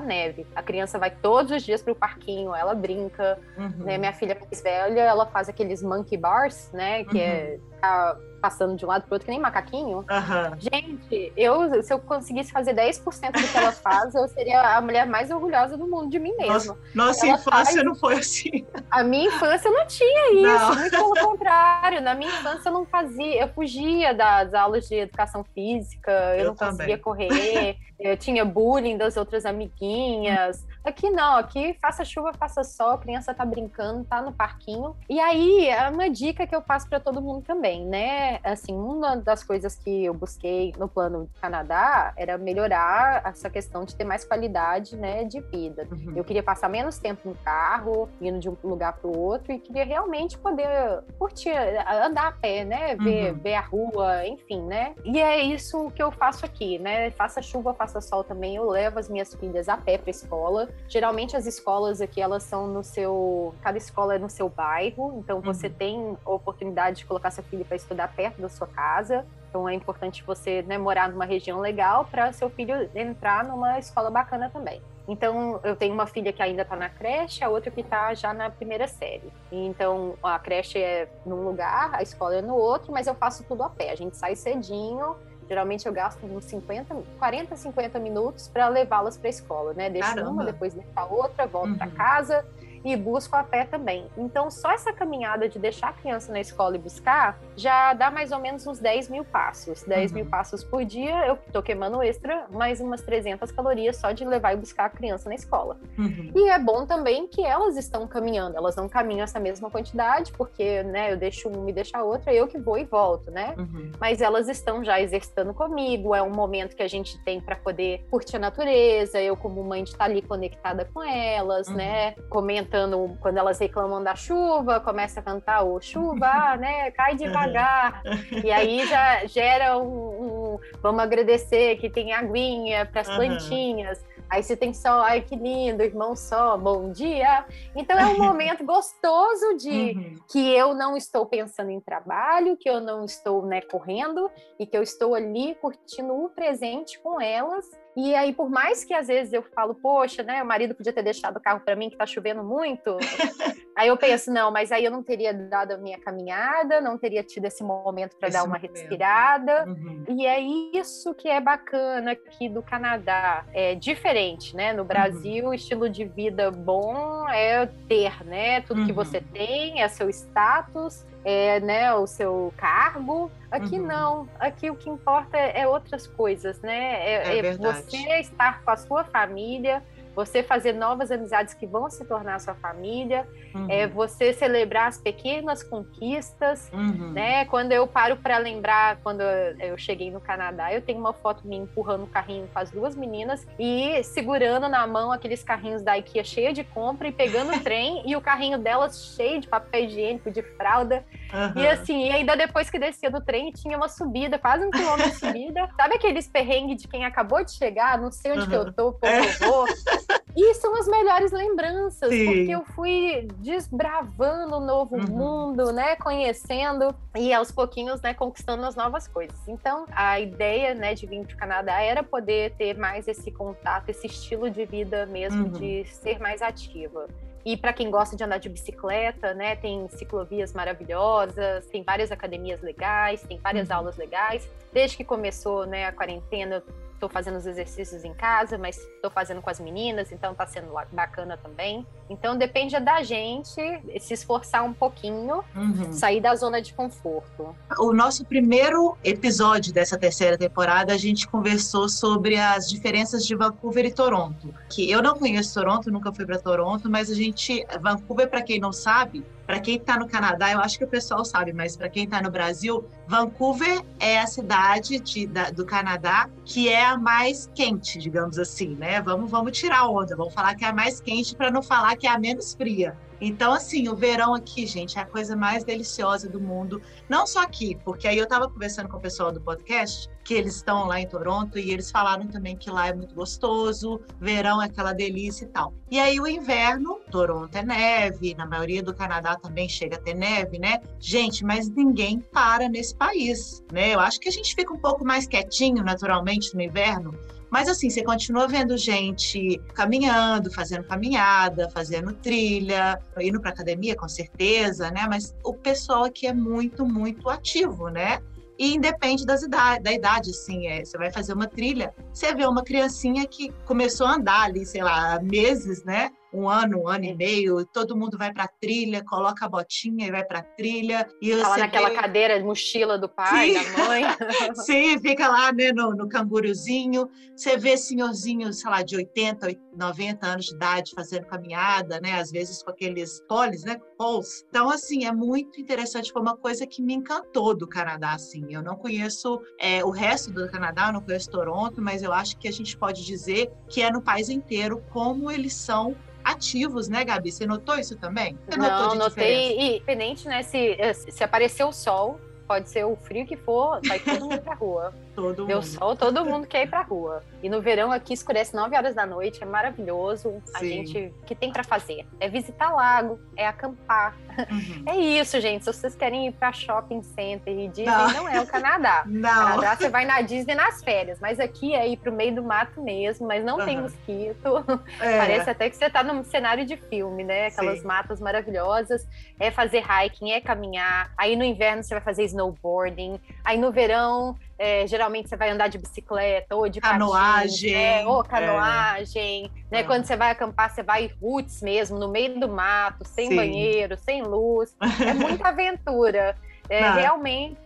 neve. A criança vai todos os dias para o parquinho, ela brinca. Uhum. Né? Minha filha mais velha, ela faz aqueles monkey bars, né? Que é uhum. é passando de um lado pro outro, que nem macaquinho. Uhum. Gente, eu, se eu conseguisse fazer 10% do que ela faz, eu seria a mulher mais orgulhosa do mundo de mim mesma. Nossa, nossa infância faz... não foi assim. A minha infância não tinha isso, não. muito pelo contrário. Na minha infância eu não fazia, eu fugia das aulas de educação física, eu, eu não também. conseguia correr, eu tinha bullying das outras amiguinhas. Aqui não, aqui faça chuva, faça sol, a criança tá brincando, tá no parquinho. E aí, é uma dica que eu passo para todo mundo também, né? Assim, uma das coisas que eu busquei no plano Canadá era melhorar essa questão de ter mais qualidade, né, de vida. Uhum. Eu queria passar menos tempo no carro, indo de um lugar para o outro e queria realmente poder curtir, andar a pé, né, ver, uhum. ver a rua, enfim, né? E é isso que eu faço aqui, né? Faça chuva, faça sol também, eu levo as minhas filhas a pé para escola Geralmente as escolas aqui, elas são no seu. Cada escola é no seu bairro, então você uhum. tem a oportunidade de colocar seu filho para estudar perto da sua casa. Então é importante você né, morar numa região legal para seu filho entrar numa escola bacana também. Então, eu tenho uma filha que ainda está na creche, a outra que está já na primeira série. Então, a creche é num lugar, a escola é no outro, mas eu faço tudo a pé. A gente sai cedinho, Geralmente eu gasto uns 50, 40, 50 minutos para levá-las para a escola, né? Deixo Caramba. uma, depois deixo a outra, volto uhum. para casa e busco a pé também. Então, só essa caminhada de deixar a criança na escola e buscar já dá mais ou menos uns 10 mil passos. 10 uhum. mil passos por dia, eu tô queimando extra, mais umas 300 calorias só de levar e buscar a criança na escola. Uhum. E é bom também que elas estão caminhando, elas não caminham essa mesma quantidade, porque, né, eu deixo um, me deixa a outra, eu que vou e volto, né? Uhum. Mas elas estão já exercitando comigo, é um momento que a gente tem para poder curtir a natureza, eu como mãe de estar tá ali conectada com elas, uhum. né? Comenta cantando quando elas reclamam da chuva, começa a cantar o chuva, né? Cai devagar. E aí já gera um, um vamos agradecer que tem aguinha para as uhum. plantinhas. Aí você tem sol, ai que lindo, irmão sol, bom dia. Então é um momento gostoso de uhum. que eu não estou pensando em trabalho, que eu não estou né, correndo e que eu estou ali curtindo o presente com elas e aí, por mais que às vezes eu falo, poxa, né, o marido podia ter deixado o carro para mim que tá chovendo muito. aí eu penso, não, mas aí eu não teria dado a minha caminhada, não teria tido esse momento para dar uma momento. respirada. Uhum. E é isso que é bacana aqui do Canadá. É diferente, né? No uhum. Brasil, uhum. o estilo de vida bom é ter, né? Tudo uhum. que você tem, é seu status é, né, o seu cargo. Aqui uhum. não. Aqui o que importa é, é outras coisas, né? É, é, é você estar com a sua família, você fazer novas amizades que vão se tornar sua família, uhum. é você celebrar as pequenas conquistas, uhum. né? Quando eu paro para lembrar, quando eu cheguei no Canadá, eu tenho uma foto me empurrando o carrinho com as duas meninas e segurando na mão aqueles carrinhos da IKEA cheia de compra e pegando o trem e o carrinho delas cheio de papel higiênico, de fralda. Uhum. E assim, e ainda depois que descia do trem, tinha uma subida, quase um quilômetro de subida. Sabe aqueles perrengues de quem acabou de chegar, não sei onde que eu tô, por é. favor. E são as melhores lembranças, Sim. porque eu fui desbravando o novo uhum. mundo, né? Conhecendo e aos pouquinhos, né, conquistando as novas coisas. Então, a ideia, né, de vir para o Canadá era poder ter mais esse contato, esse estilo de vida mesmo, uhum. de ser mais ativa. E para quem gosta de andar de bicicleta, né, tem ciclovias maravilhosas, tem várias academias legais, tem várias uhum. aulas legais. Desde que começou, né, a quarentena, estou fazendo os exercícios em casa, mas estou fazendo com as meninas, então está sendo bacana também. Então depende da gente se esforçar um pouquinho, uhum. sair da zona de conforto. O nosso primeiro episódio dessa terceira temporada, a gente conversou sobre as diferenças de Vancouver e Toronto. Que eu não conheço Toronto, nunca fui para Toronto, mas a gente, Vancouver, para quem não sabe, para quem está no Canadá, eu acho que o pessoal sabe, mas para quem está no Brasil, Vancouver é a cidade de, da, do Canadá que é a mais quente, digamos assim, né? Vamos, vamos tirar onda, vamos falar que é a mais quente para não falar que é a menos fria. Então, assim, o verão aqui, gente, é a coisa mais deliciosa do mundo. Não só aqui, porque aí eu estava conversando com o pessoal do podcast, que eles estão lá em Toronto, e eles falaram também que lá é muito gostoso, verão é aquela delícia e tal. E aí o inverno, Toronto é neve, na maioria do Canadá também chega a ter neve, né? Gente, mas ninguém para nesse país, né? Eu acho que a gente fica um pouco mais quietinho, naturalmente, no inverno, mas assim, você continua vendo gente caminhando, fazendo caminhada, fazendo trilha, indo para academia, com certeza, né? Mas o pessoal aqui é muito, muito ativo, né? E independe das idade, da idade, assim, é, você vai fazer uma trilha, você vê uma criancinha que começou a andar ali, sei lá, meses, né? um ano, um ano e meio, todo mundo vai para trilha, coloca a botinha e vai para trilha. E Fala naquela vê... cadeira, mochila do pai, Sim. da mãe. Sim, fica lá né, no, no canguruzinho. Você vê senhorzinhos, sei lá, de 80, 90 anos de idade fazendo caminhada, né? Às vezes com aqueles poles, né? Poles. Então, assim, é muito interessante. Foi uma coisa que me encantou do Canadá, assim. Eu não conheço é, o resto do Canadá, eu não conheço Toronto, mas eu acho que a gente pode dizer que é no país inteiro como eles são ativos, né, Gabi? Você notou isso também? Você Não, notei. E, independente, né, se, se aparecer o sol, pode ser o frio que for, vai todo mundo pra rua. todo Deu mundo. sol, todo mundo quer ir pra rua. E no verão aqui escurece 9 horas da noite, é maravilhoso. Sim. A gente, o que tem para fazer? É visitar lago, é acampar. Uhum. É isso, gente. Se vocês querem ir pra shopping center e Disney, não, não é o Canadá. Não. Canadá você vai na Disney nas férias, mas aqui é ir pro meio do mato mesmo, mas não uhum. tem mosquito. É. Parece até que você tá num cenário de filme, né? Aquelas Sim. matas maravilhosas. É fazer hiking, é caminhar. Aí no inverno você vai fazer snowboarding. Aí no verão, é, geralmente você vai andar de bicicleta ou de canoagem, né? ou canoagem, é. né? É. Quando você vai acampar, você vai roots mesmo, no meio do mato, sem Sim. banheiro, sem luz. É muita aventura. É, realmente,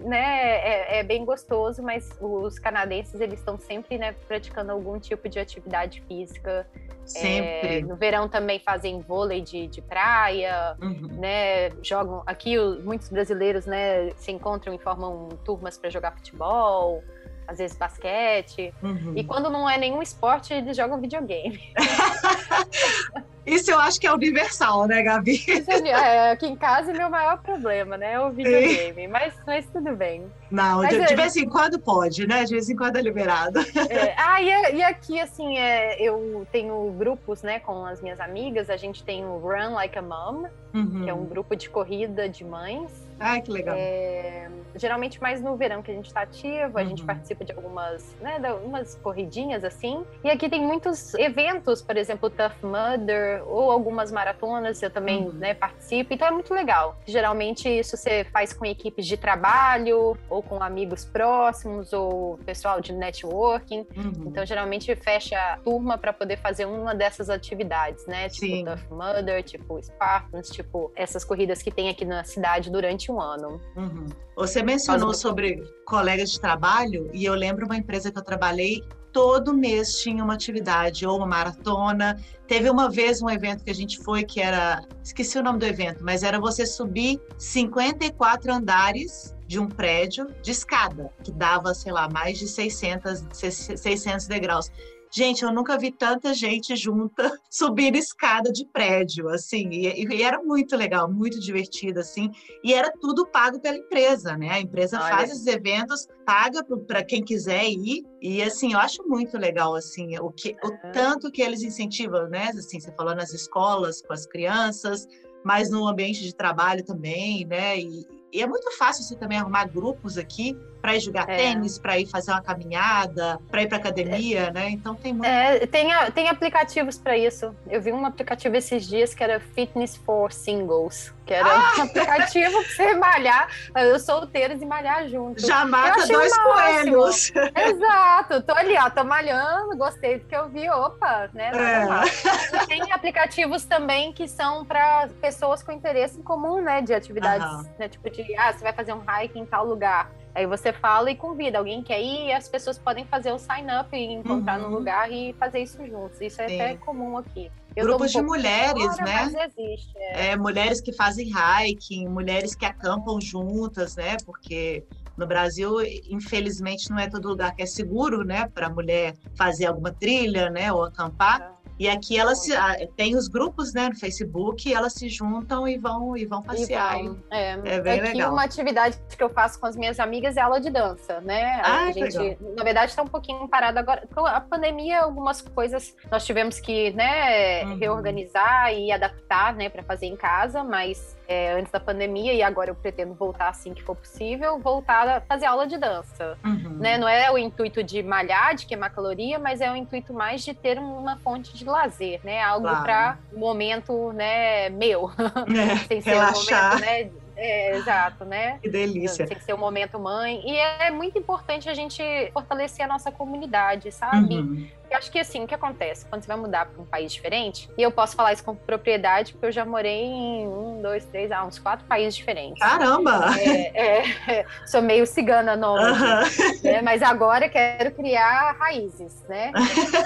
né, é, é, bem gostoso, mas os canadenses, eles estão sempre, né, praticando algum tipo de atividade física. Sempre. É, no verão também fazem vôlei de, de praia, uhum. né, jogam... Aqui, muitos brasileiros, né, se encontram e formam turmas para jogar futebol às vezes basquete. Uhum. E quando não é nenhum esporte, eles jogam videogame. Isso eu acho que é universal, né, Gabi? É, aqui em casa é meu maior problema, né? É o videogame. Mas, mas tudo bem. Não, mas, de, de, vez em quando pode, né? De vez em quando é liberado. É, ah, e, e, aqui, assim, é, eu tenho grupos, né, com as minhas amigas. A gente tem o Run Like a Mom, uhum. que é um grupo de corrida de mães. Ah, que legal. É, geralmente mais no verão que a gente está ativo, a uhum. gente participa de algumas, né, de algumas corridinhas assim. E aqui tem muitos eventos, por exemplo, Tough Mudder ou algumas maratonas, eu também uhum. né, participo, então é muito legal. Geralmente isso você faz com equipes de trabalho ou ou com amigos próximos ou pessoal de networking. Uhum. Então, geralmente fecha a turma para poder fazer uma dessas atividades, né? Tipo Sim. Tough Mudder, tipo Spartans, tipo essas corridas que tem aqui na cidade durante um ano. Uhum. Você mencionou sobre colegas de trabalho e eu lembro uma empresa que eu trabalhei todo mês tinha uma atividade ou uma maratona. Teve uma vez um evento que a gente foi que era, esqueci o nome do evento, mas era você subir 54 andares de um prédio de escada, que dava, sei lá, mais de 600, 600 degraus. Gente, eu nunca vi tanta gente junta subir escada de prédio, assim, e, e, era muito legal, muito divertido, assim, e era tudo pago pela empresa, né? A empresa Olha. faz esses eventos, paga para quem quiser ir, e assim, eu acho muito legal, assim, o, que, o tanto que eles incentivam, né? Assim, você falou nas escolas, com as crianças, mas no ambiente de trabalho também, né? E, e é muito fácil você também arrumar grupos aqui para ir jogar é. tênis, para ir fazer uma caminhada, para ir para academia, é. né? Então tem muito. É, tem, tem aplicativos para isso. Eu vi um aplicativo esses dias que era Fitness for Singles, que era ah! um aplicativo para você malhar, os solteiros e malhar junto. Já mata dois coelhos. Exato. Tô ali, ó, tô malhando, gostei do que eu vi. Opa, né? É. Tem aplicativos também que são para pessoas com interesse em comum, né? De atividades, uhum. né? Tipo de, ah, você vai fazer um hike em tal lugar Aí você fala e convida, alguém quer ir e as pessoas podem fazer o sign up e encontrar uhum. no lugar e fazer isso juntos. Isso é Sim. até comum aqui. Eu Grupos um de mulheres, fora, né? Existe, é. é. mulheres que fazem hiking, mulheres que acampam juntas, né? Porque no Brasil, infelizmente, não é todo lugar que é seguro, né, para a mulher fazer alguma trilha, né, ou acampar. É. E aqui elas se, tem os grupos, né, no Facebook, elas se juntam e vão e vão passear. E vão. É, é bem aqui legal. uma atividade que eu faço com as minhas amigas é aula de dança, né? Ah, a gente, legal. na verdade, está um pouquinho parado agora. A pandemia, algumas coisas nós tivemos que, né, uhum. reorganizar e adaptar, né, para fazer em casa, mas é, antes da pandemia e agora eu pretendo voltar assim que for possível, voltar a fazer aula de dança. Uhum. Né? Não é o intuito de malhar, de queimar caloria, mas é o intuito mais de ter uma fonte de lazer, né? Algo claro. para momento, né, meu. É, Sem ser relaxar. um momento, né? É, exato, né? Que delícia. Tem que ser o um momento mãe. E é muito importante a gente fortalecer a nossa comunidade, sabe? Uhum. Eu acho que assim, o que acontece? Quando você vai mudar para um país diferente, e eu posso falar isso com propriedade, porque eu já morei em um, dois, três, ah, uns quatro países diferentes. Caramba! É, é, sou meio cigana nômade, uhum. né? mas agora quero criar raízes, né?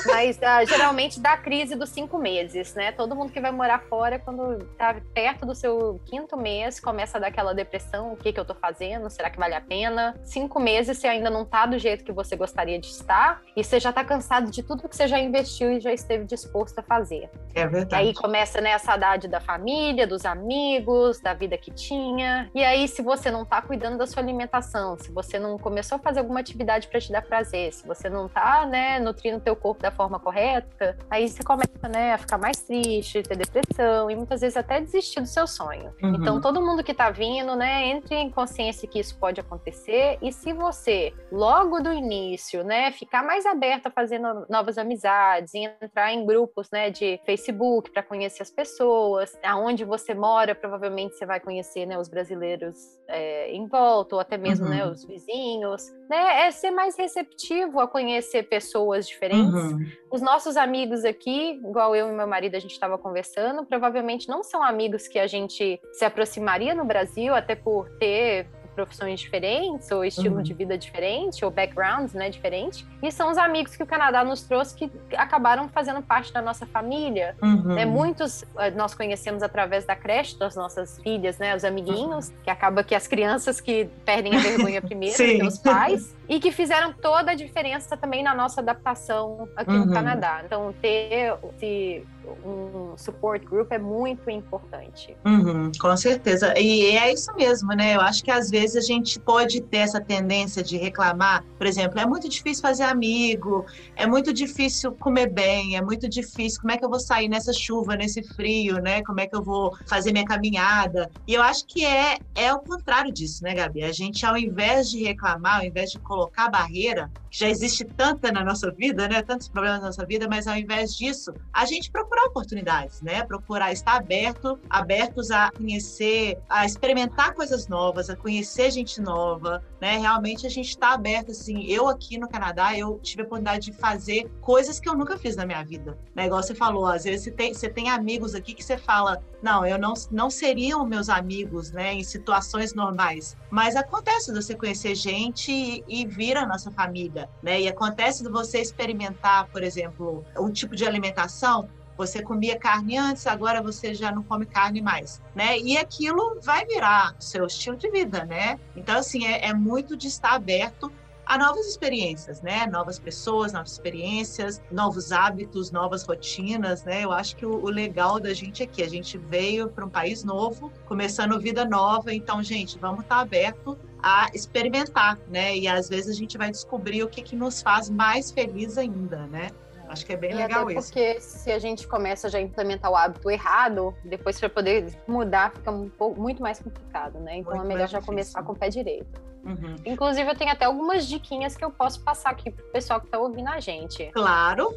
mas uh, geralmente dá a crise dos cinco meses, né? Todo mundo que vai morar fora, quando tá perto do seu quinto mês, começa a dar aquela depressão, o que que eu tô fazendo? Será que vale a pena? Cinco meses você ainda não tá do jeito que você gostaria de estar, e você já tá cansado de tudo tudo que você já investiu e já esteve disposto a fazer. É verdade. E aí começa né, a saudade da família, dos amigos, da vida que tinha. E aí, se você não está cuidando da sua alimentação, se você não começou a fazer alguma atividade para te dar prazer, se você não está né, nutrindo o teu corpo da forma correta, aí você começa né, a ficar mais triste, ter depressão e muitas vezes até desistir do seu sonho. Uhum. Então, todo mundo que está vindo, né, entre em consciência que isso pode acontecer e se você, logo do início, né, ficar mais aberta a fazer novas novas amizades, entrar em grupos né, de Facebook para conhecer as pessoas. Aonde você mora, provavelmente você vai conhecer né, os brasileiros é, em volta, ou até mesmo né, uhum. né, os vizinhos. Né? É ser mais receptivo a conhecer pessoas diferentes. Uhum. Os nossos amigos aqui, igual eu e meu marido, a gente estava conversando, provavelmente não são amigos que a gente se aproximaria no Brasil, até por ter profissões diferentes, ou estilo uhum. de vida diferente, ou backgrounds, né, diferente. E são os amigos que o Canadá nos trouxe que acabaram fazendo parte da nossa família. Uhum. Né? Muitos eh, nós conhecemos através da creche das nossas filhas, né, os amiguinhos, uhum. que acaba que as crianças que perdem a vergonha primeiro, os pais, e que fizeram toda a diferença também na nossa adaptação aqui no uhum. Canadá. Então, ter esse um support group é muito importante. Uhum, com certeza. E é isso mesmo, né? Eu acho que às vezes a gente pode ter essa tendência de reclamar, por exemplo, é muito difícil fazer amigo, é muito difícil comer bem, é muito difícil. Como é que eu vou sair nessa chuva, nesse frio, né? Como é que eu vou fazer minha caminhada? E eu acho que é, é o contrário disso, né, Gabi? A gente, ao invés de reclamar, ao invés de colocar barreira, que já existe tanta na nossa vida, né? Tantos problemas na nossa vida, mas ao invés disso, a gente procurar oportunidades, né? Procurar estar aberto, abertos a conhecer, a experimentar coisas novas, a conhecer gente nova, né? Realmente a gente está aberto, assim. Eu aqui no Canadá, eu tive a oportunidade de fazer coisas que eu nunca fiz na minha vida. Né? Igual você falou, às vezes você tem, você tem amigos aqui que você fala, não, eu não, não seriam meus amigos, né? Em situações normais. Mas acontece de você conhecer gente e, e vir a nossa família, né? E acontece de você experimentar, por exemplo, um tipo de alimentação você comia carne antes, agora você já não come carne mais, né? E aquilo vai virar seu estilo de vida, né? Então, assim, é, é muito de estar aberto a novas experiências, né? Novas pessoas, novas experiências, novos hábitos, novas rotinas, né? Eu acho que o, o legal da gente é que a gente veio para um país novo, começando vida nova, então, gente, vamos estar aberto a experimentar, né? E às vezes a gente vai descobrir o que, que nos faz mais feliz ainda, né? Acho que é bem e legal até isso. Porque se a gente começa já a implementar o hábito errado, depois para poder mudar fica um pouco, muito mais complicado, né? Então muito é melhor já difícil. começar com o pé direito. Uhum. Inclusive, eu tenho até algumas diquinhas que eu posso passar aqui pro pessoal que está ouvindo a gente. Claro!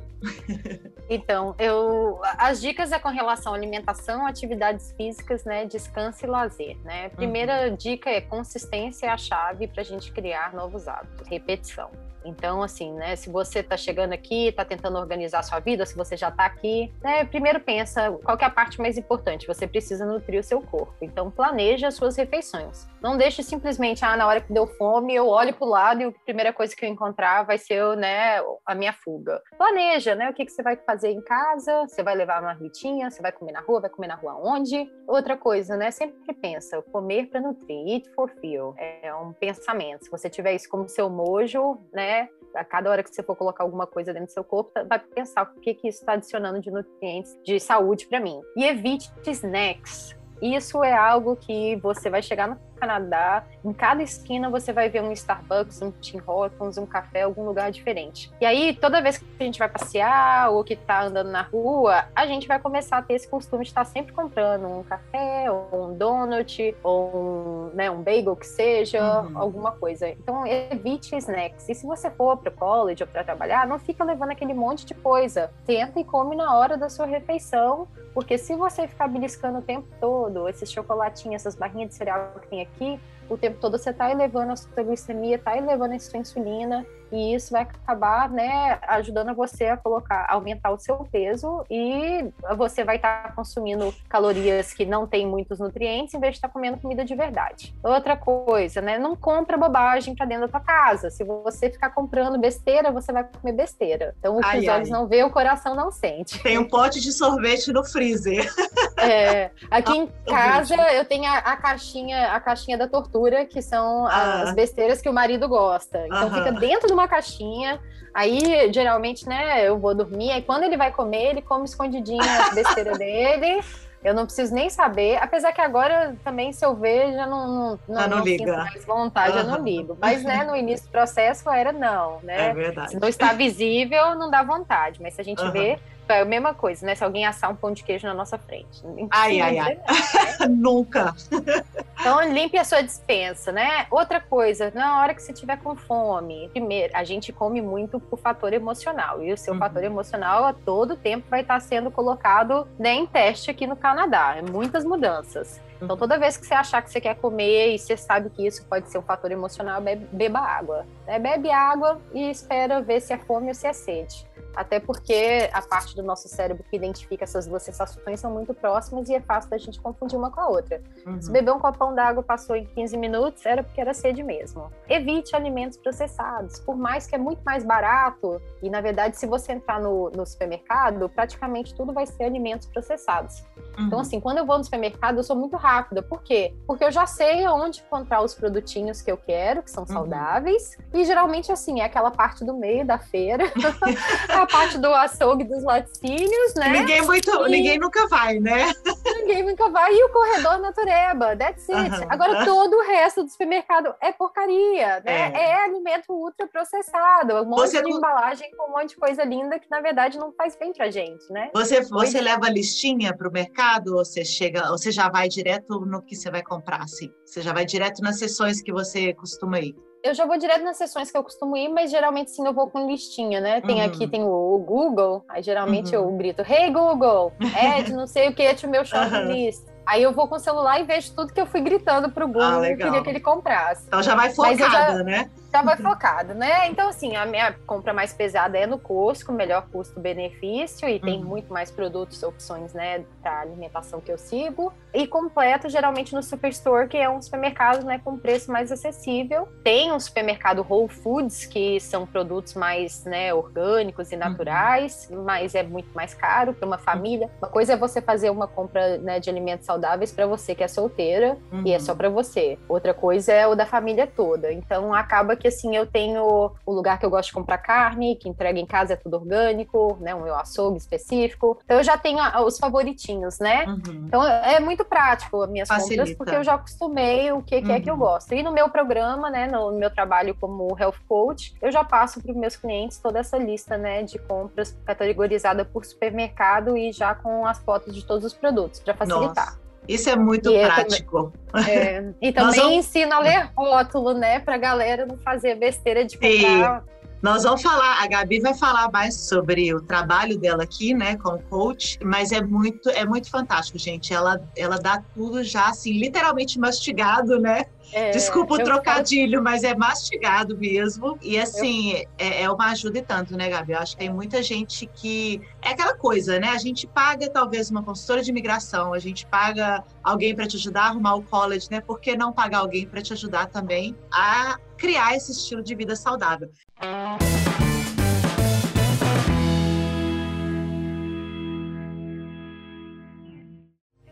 então, eu as dicas é com relação à alimentação, atividades físicas, né? Descanso e lazer, né? Primeira uhum. dica é consistência é a chave para a gente criar novos hábitos, repetição. Então, assim, né, se você está chegando aqui, está tentando organizar sua vida, se você já está aqui, né, primeiro pensa qual é a parte mais importante. Você precisa nutrir o seu corpo. Então, planeja as suas refeições. Não deixe simplesmente, ah, na hora que deu fome, eu olho para o lado e a primeira coisa que eu encontrar vai ser, né, a minha fuga. Planeja, né, o que, que você vai fazer em casa, você vai levar uma marmitinha, você vai comer na rua, vai comer na rua onde? Outra coisa, né, sempre pensa, comer para nutrir, eat for feel. É um pensamento. Se você tiver isso como seu mojo, né, a cada hora que você for colocar alguma coisa dentro do seu corpo, tá, vai pensar o que, que isso está adicionando de nutrientes de saúde para mim. E evite snacks. Isso é algo que você vai chegar no Canadá, em cada esquina você vai ver um Starbucks, um Tim Hortons, um café, algum lugar diferente. E aí, toda vez que a gente vai passear ou que tá andando na rua, a gente vai começar a ter esse costume de estar sempre comprando um café, ou um donut, ou um, né, um bagel que seja, uhum. alguma coisa. Então, evite snacks. E se você for para o college ou para trabalhar, não fica levando aquele monte de coisa. Tenta e come na hora da sua refeição, porque se você ficar beliscando o tempo todo, esses chocolatinhos, essas barrinhas de cereal que tem aqui, aqui o tempo todo você está elevando a sua glicemia, está elevando a sua insulina, e isso vai acabar, né, ajudando você a colocar, aumentar o seu peso e você vai estar tá consumindo calorias que não têm muitos nutrientes em vez de estar tá comendo comida de verdade. Outra coisa, né, não compra bobagem para dentro da tua casa. Se você ficar comprando besteira, você vai comer besteira. Então, o que ai, os olhos ai. não vê, o coração não sente. Tem um pote de sorvete no freezer. É, aqui em casa eu tenho a, a, caixinha, a caixinha da tortura, que são ah. as besteiras que o marido gosta. Então, fica dentro do uma caixinha. Aí, geralmente, né, eu vou dormir. Aí, quando ele vai comer, ele come escondidinho as besteiras dele. Eu não preciso nem saber, apesar que agora também, se eu ver, já não, não, não, não, não liga. mais vontade, uhum. eu não ligo. Mas, né, no início do processo era não, né? É verdade. Se não está visível, não dá vontade. Mas se a gente uhum. vê, é a mesma coisa, né? Se alguém assar um pão de queijo na nossa frente. Ai, ai, ai. Né? Nunca. Então, limpe a sua dispensa, né? Outra coisa, na hora que você tiver com fome, primeiro, a gente come muito por fator emocional. E o seu uhum. fator emocional a todo tempo vai estar sendo colocado né, em teste aqui no Canadá. É muitas mudanças. Então, uhum. toda vez que você achar que você quer comer e você sabe que isso pode ser um fator emocional, beba água. Né? Bebe água e espera ver se é fome ou se é sede até porque a parte do nosso cérebro que identifica essas duas sensações são muito próximas e é fácil da gente confundir uma com a outra. Uhum. Se beber um copão d'água passou em 15 minutos, era porque era sede mesmo. Evite alimentos processados, por mais que é muito mais barato, e na verdade, se você entrar no, no supermercado, praticamente tudo vai ser alimentos processados. Então, uhum. Então, assim, quando eu vou no supermercado, eu sou muito rápida. Por quê? Porque eu já sei onde encontrar os produtinhos que eu quero, que são uhum. E geralmente, assim, é aquela parte do meio da feira, a parte do açougue dos laticínios, né? Ninguém muito, e... ninguém nunca vai, né? Ninguém nunca vai. E o corredor natureba, that's it. Uhum. Agora, todo o resto do supermercado é porcaria, né? É, é alimento ultraprocessado, um monte você de embalagem com um monte de coisa linda que, na verdade, não faz bem pra gente, né? Você, você leva listinha pro mercado ou você chega, ou você já vai direto no que você vai comprar, assim? Você já vai direto nas sessões que você costuma ir? Eu já vou direto nas sessões que eu costumo ir, mas geralmente sim eu vou com listinha, né? Tem uhum. aqui, tem o, Google, aí geralmente uhum. eu grito, hey Google, add não sei o que to meu shopping uhum. list. Aí eu vou com o celular e vejo tudo que eu fui gritando pro Google ah, que eu queria que ele comprasse. Então já vai focada, já, né? Já vai focado, né? Então, assim, a minha compra mais pesada é no Costco, melhor custo-benefício, e tem uhum. muito mais produtos, opções, né, para alimentação que eu sigo. E completo, geralmente, no Superstore, que é um supermercado, né, com preço mais acessível. Tem um supermercado Whole Foods, que são produtos mais, né, orgânicos e uhum. naturais, uhum. mas é muito mais caro para uma família. Uma coisa é você fazer uma compra, né, de alimentos saudáveis para você que é solteira, uhum. e é só uhum. para você. Outra coisa é o da família toda. Então, acaba que assim eu tenho o lugar que eu gosto de comprar carne, que entrega em casa é tudo orgânico, né? O meu açougue específico. Então eu já tenho os favoritinhos, né? Uhum. Então é muito prático as minhas Facilita. compras, porque eu já acostumei o que, que uhum. é que eu uhum. gosto. E no meu programa, né, no meu trabalho como health coach, eu já passo para os meus clientes toda essa lista, né, de compras categorizada por supermercado e já com as fotos de todos os produtos para facilitar. Nossa. Isso é muito e prático. Também, é, e também vamos... ensino a ler rótulo, né? Para a galera não fazer besteira de comprar. Sim. Nós vamos falar, a Gabi vai falar mais sobre o trabalho dela aqui, né, como coach, mas é muito, é muito fantástico, gente. Ela, ela dá tudo já assim, literalmente mastigado, né? É, Desculpa o trocadilho, faço... mas é mastigado mesmo. E assim, eu... é, é, uma ajuda e tanto, né, Gabi? Eu acho que tem muita gente que. É aquela coisa, né? A gente paga talvez uma consultora de imigração, a gente paga alguém para te ajudar a arrumar o college, né? Por que não pagar alguém para te ajudar também a criar esse estilo de vida saudável?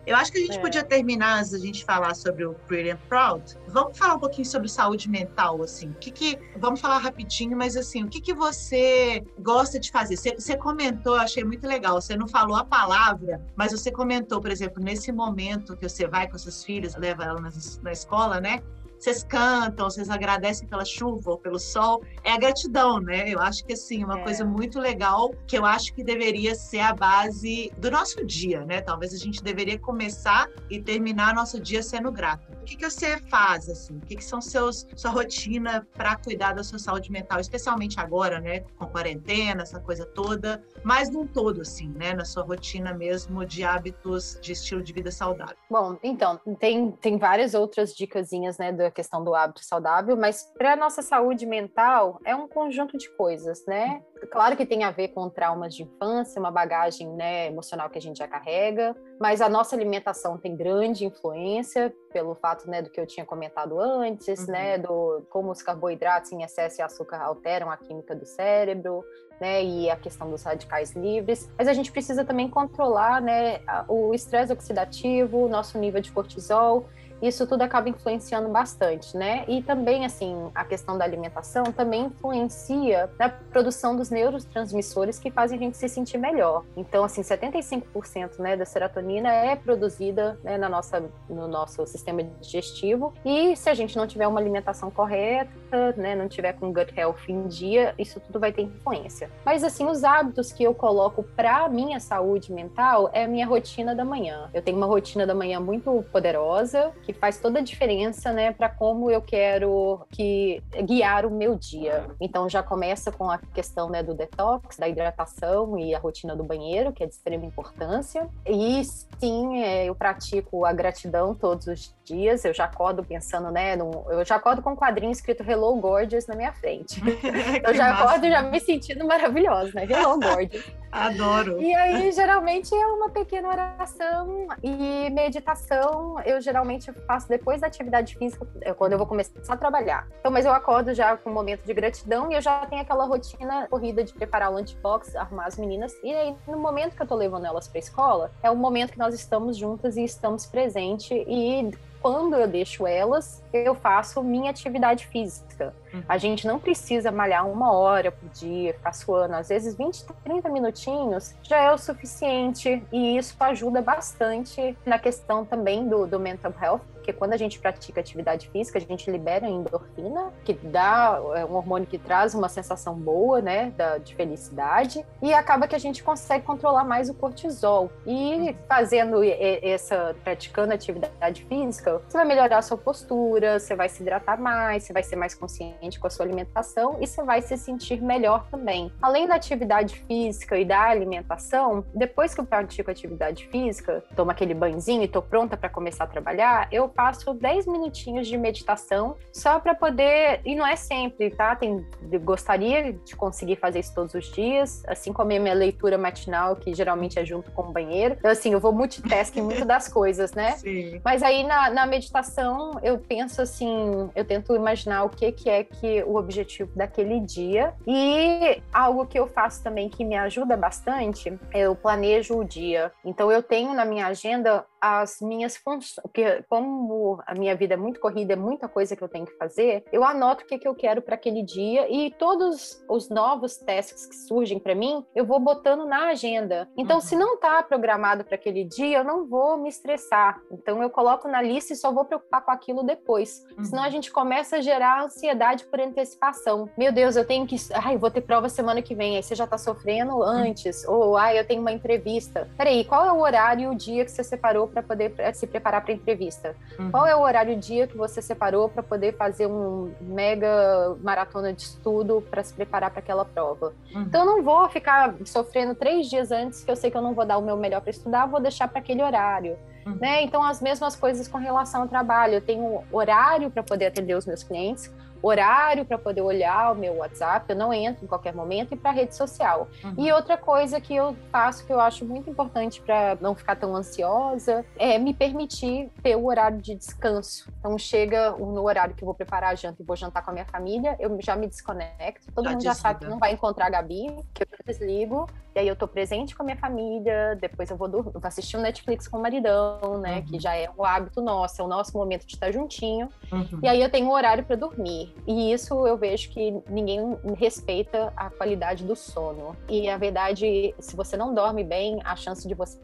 Eu acho que a gente é. podia terminar, antes da gente falar sobre o Pretty and Proud, vamos falar um pouquinho sobre saúde mental, assim. O que que, vamos falar rapidinho, mas assim, o que que você gosta de fazer? Você, você comentou, achei muito legal, você não falou a palavra, mas você comentou, por exemplo, nesse momento que você vai com seus filhos, leva ela na, na escola, né? Vocês cantam, vocês agradecem pela chuva ou pelo sol, é a gratidão, né? Eu acho que assim, uma é. coisa muito legal que eu acho que deveria ser a base do nosso dia, né? Talvez a gente deveria começar e terminar nosso dia sendo grato. O que, que você faz assim? O que, que são seus sua rotina para cuidar da sua saúde mental, especialmente agora, né, com quarentena, essa coisa toda, mas num todo assim, né, na sua rotina mesmo de hábitos de estilo de vida saudável. Bom, então, tem tem várias outras dicasinhas, né, questão do hábito saudável, mas para a nossa saúde mental é um conjunto de coisas, né? Claro que tem a ver com traumas de infância, uma bagagem né, emocional que a gente já carrega, mas a nossa alimentação tem grande influência pelo fato né, do que eu tinha comentado antes, né, uhum. né, do como os carboidratos em excesso e açúcar alteram a química do cérebro, né, e a questão dos radicais livres. Mas a gente precisa também controlar, né, o estresse oxidativo, o nosso nível de cortisol isso tudo acaba influenciando bastante, né? E também, assim, a questão da alimentação também influencia na produção dos neurotransmissores que fazem a gente se sentir melhor. Então, assim, 75% né, da serotonina é produzida né, na nossa, no nosso sistema digestivo e se a gente não tiver uma alimentação correta, né, não tiver com gut health em dia, isso tudo vai ter influência. Mas, assim, os hábitos que eu coloco para minha saúde mental é a minha rotina da manhã. Eu tenho uma rotina da manhã muito poderosa, que faz toda a diferença, né, para como eu quero que guiar o meu dia. Então já começa com a questão, né, do detox, da hidratação e a rotina do banheiro, que é de extrema importância. E sim, é, eu pratico a gratidão todos os dias. Eu já acordo pensando, né, no, eu já acordo com um quadrinho escrito Hello Gorgeous na minha frente. eu já massa. acordo já me sentindo maravilhosa, né? Hello Gorgeous. Adoro. E aí, geralmente, é uma pequena oração e meditação. Eu geralmente faço depois da atividade física, é quando eu vou começar a trabalhar. Então, mas eu acordo já com um momento de gratidão e eu já tenho aquela rotina corrida de preparar o lunchbox, arrumar as meninas. E aí, no momento que eu tô levando elas pra escola, é o momento que nós estamos juntas e estamos presentes e quando eu deixo elas, eu faço minha atividade física. Uhum. A gente não precisa malhar uma hora por dia, ficar suando. Às vezes, 20, 30 minutinhos já é o suficiente. E isso ajuda bastante na questão também do, do mental health, porque quando a gente pratica atividade física, a gente libera endorfina, que dá é, um hormônio que traz uma sensação boa, né, da, de felicidade, e acaba que a gente consegue controlar mais o cortisol. E fazendo essa, praticando atividade física, você vai melhorar a sua postura, você vai se hidratar mais, você vai ser mais consciente com a sua alimentação e você vai se sentir melhor também. Além da atividade física e da alimentação, depois que eu pratico atividade física, tomo aquele banhozinho e tô pronta para começar a trabalhar, eu passo 10 minutinhos de meditação só para poder, e não é sempre, tá? Tem, gostaria de conseguir fazer isso todos os dias, assim como a minha leitura matinal, que geralmente é junto com o banheiro. Então, assim, eu vou multitasking muito das coisas, né? Sim. Mas aí na, na meditação eu penso assim, eu tento imaginar o que, que é que o objetivo daquele dia. E algo que eu faço também que me ajuda bastante, eu planejo o dia. Então eu tenho na minha agenda as minhas funções, porque como a minha vida é muito corrida, é muita coisa que eu tenho que fazer, eu anoto o que, que eu quero para aquele dia e todos os novos tasks que surgem para mim, eu vou botando na agenda. Então, uhum. se não está programado para aquele dia, eu não vou me estressar. Então, eu coloco na lista e só vou preocupar com aquilo depois. Uhum. Senão a gente começa a gerar ansiedade por antecipação. Meu Deus, eu tenho que. Ai, vou ter prova semana que vem. Aí você já está sofrendo antes. Uhum. Ou, ai, eu tenho uma entrevista. Peraí, qual é o horário e o dia que você separou para poder se preparar para a entrevista? Uhum. Qual é o horário dia que você separou para poder fazer um mega maratona de estudo para se preparar para aquela prova? Uhum. Então eu não vou ficar sofrendo três dias antes que eu sei que eu não vou dar o meu melhor para estudar, vou deixar para aquele horário. Uhum. Né? Então, as mesmas coisas com relação ao trabalho. Eu tenho horário para poder atender os meus clientes, horário para poder olhar o meu WhatsApp, eu não entro em qualquer momento, e para rede social. Uhum. E outra coisa que eu faço que eu acho muito importante para não ficar tão ansiosa é me permitir ter o horário de descanso. Então chega no horário que eu vou preparar a janta e vou jantar com a minha família, eu já me desconecto. Todo já mundo já sabe que não vai encontrar a Gabi, que eu desligo, e aí eu tô presente com a minha família, depois eu vou, vou assistir um Netflix com o maridão, né, uhum. que já é um hábito nosso, é o nosso momento de estar juntinho. Uhum. E aí eu tenho um horário para dormir. E isso eu vejo que ninguém respeita a qualidade do sono. E a verdade, se você não dorme bem, a chance de você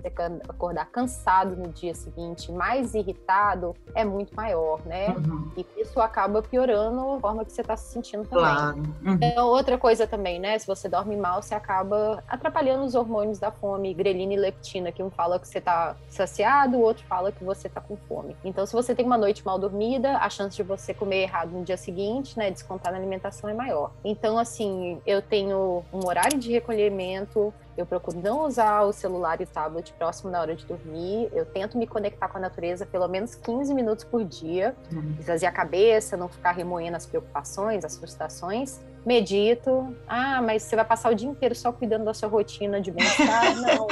acordar cansado no dia seguinte, mais irritado, é muito maior, né? Uhum. E isso acaba piorando a forma que você está se sentindo também. Claro. Uhum. Então, outra coisa também, né? Se você dorme mal, você acaba atrapalhando os hormônios da fome, grelina e leptina, que um fala que você está saciado, o outro fala que você está com fome. Então, se você tem uma noite mal dormida, a chance de você comer errado no dia seguinte né, descontar na alimentação é maior. Então, assim, eu tenho um horário de recolhimento, eu procuro não usar o celular e o tablet próximo na hora de dormir. Eu tento me conectar com a natureza pelo menos 15 minutos por dia, uhum. esvaziar a cabeça, não ficar remoendo as preocupações, as frustrações. Medito. Ah, mas você vai passar o dia inteiro só cuidando da sua rotina de bem-estar? não.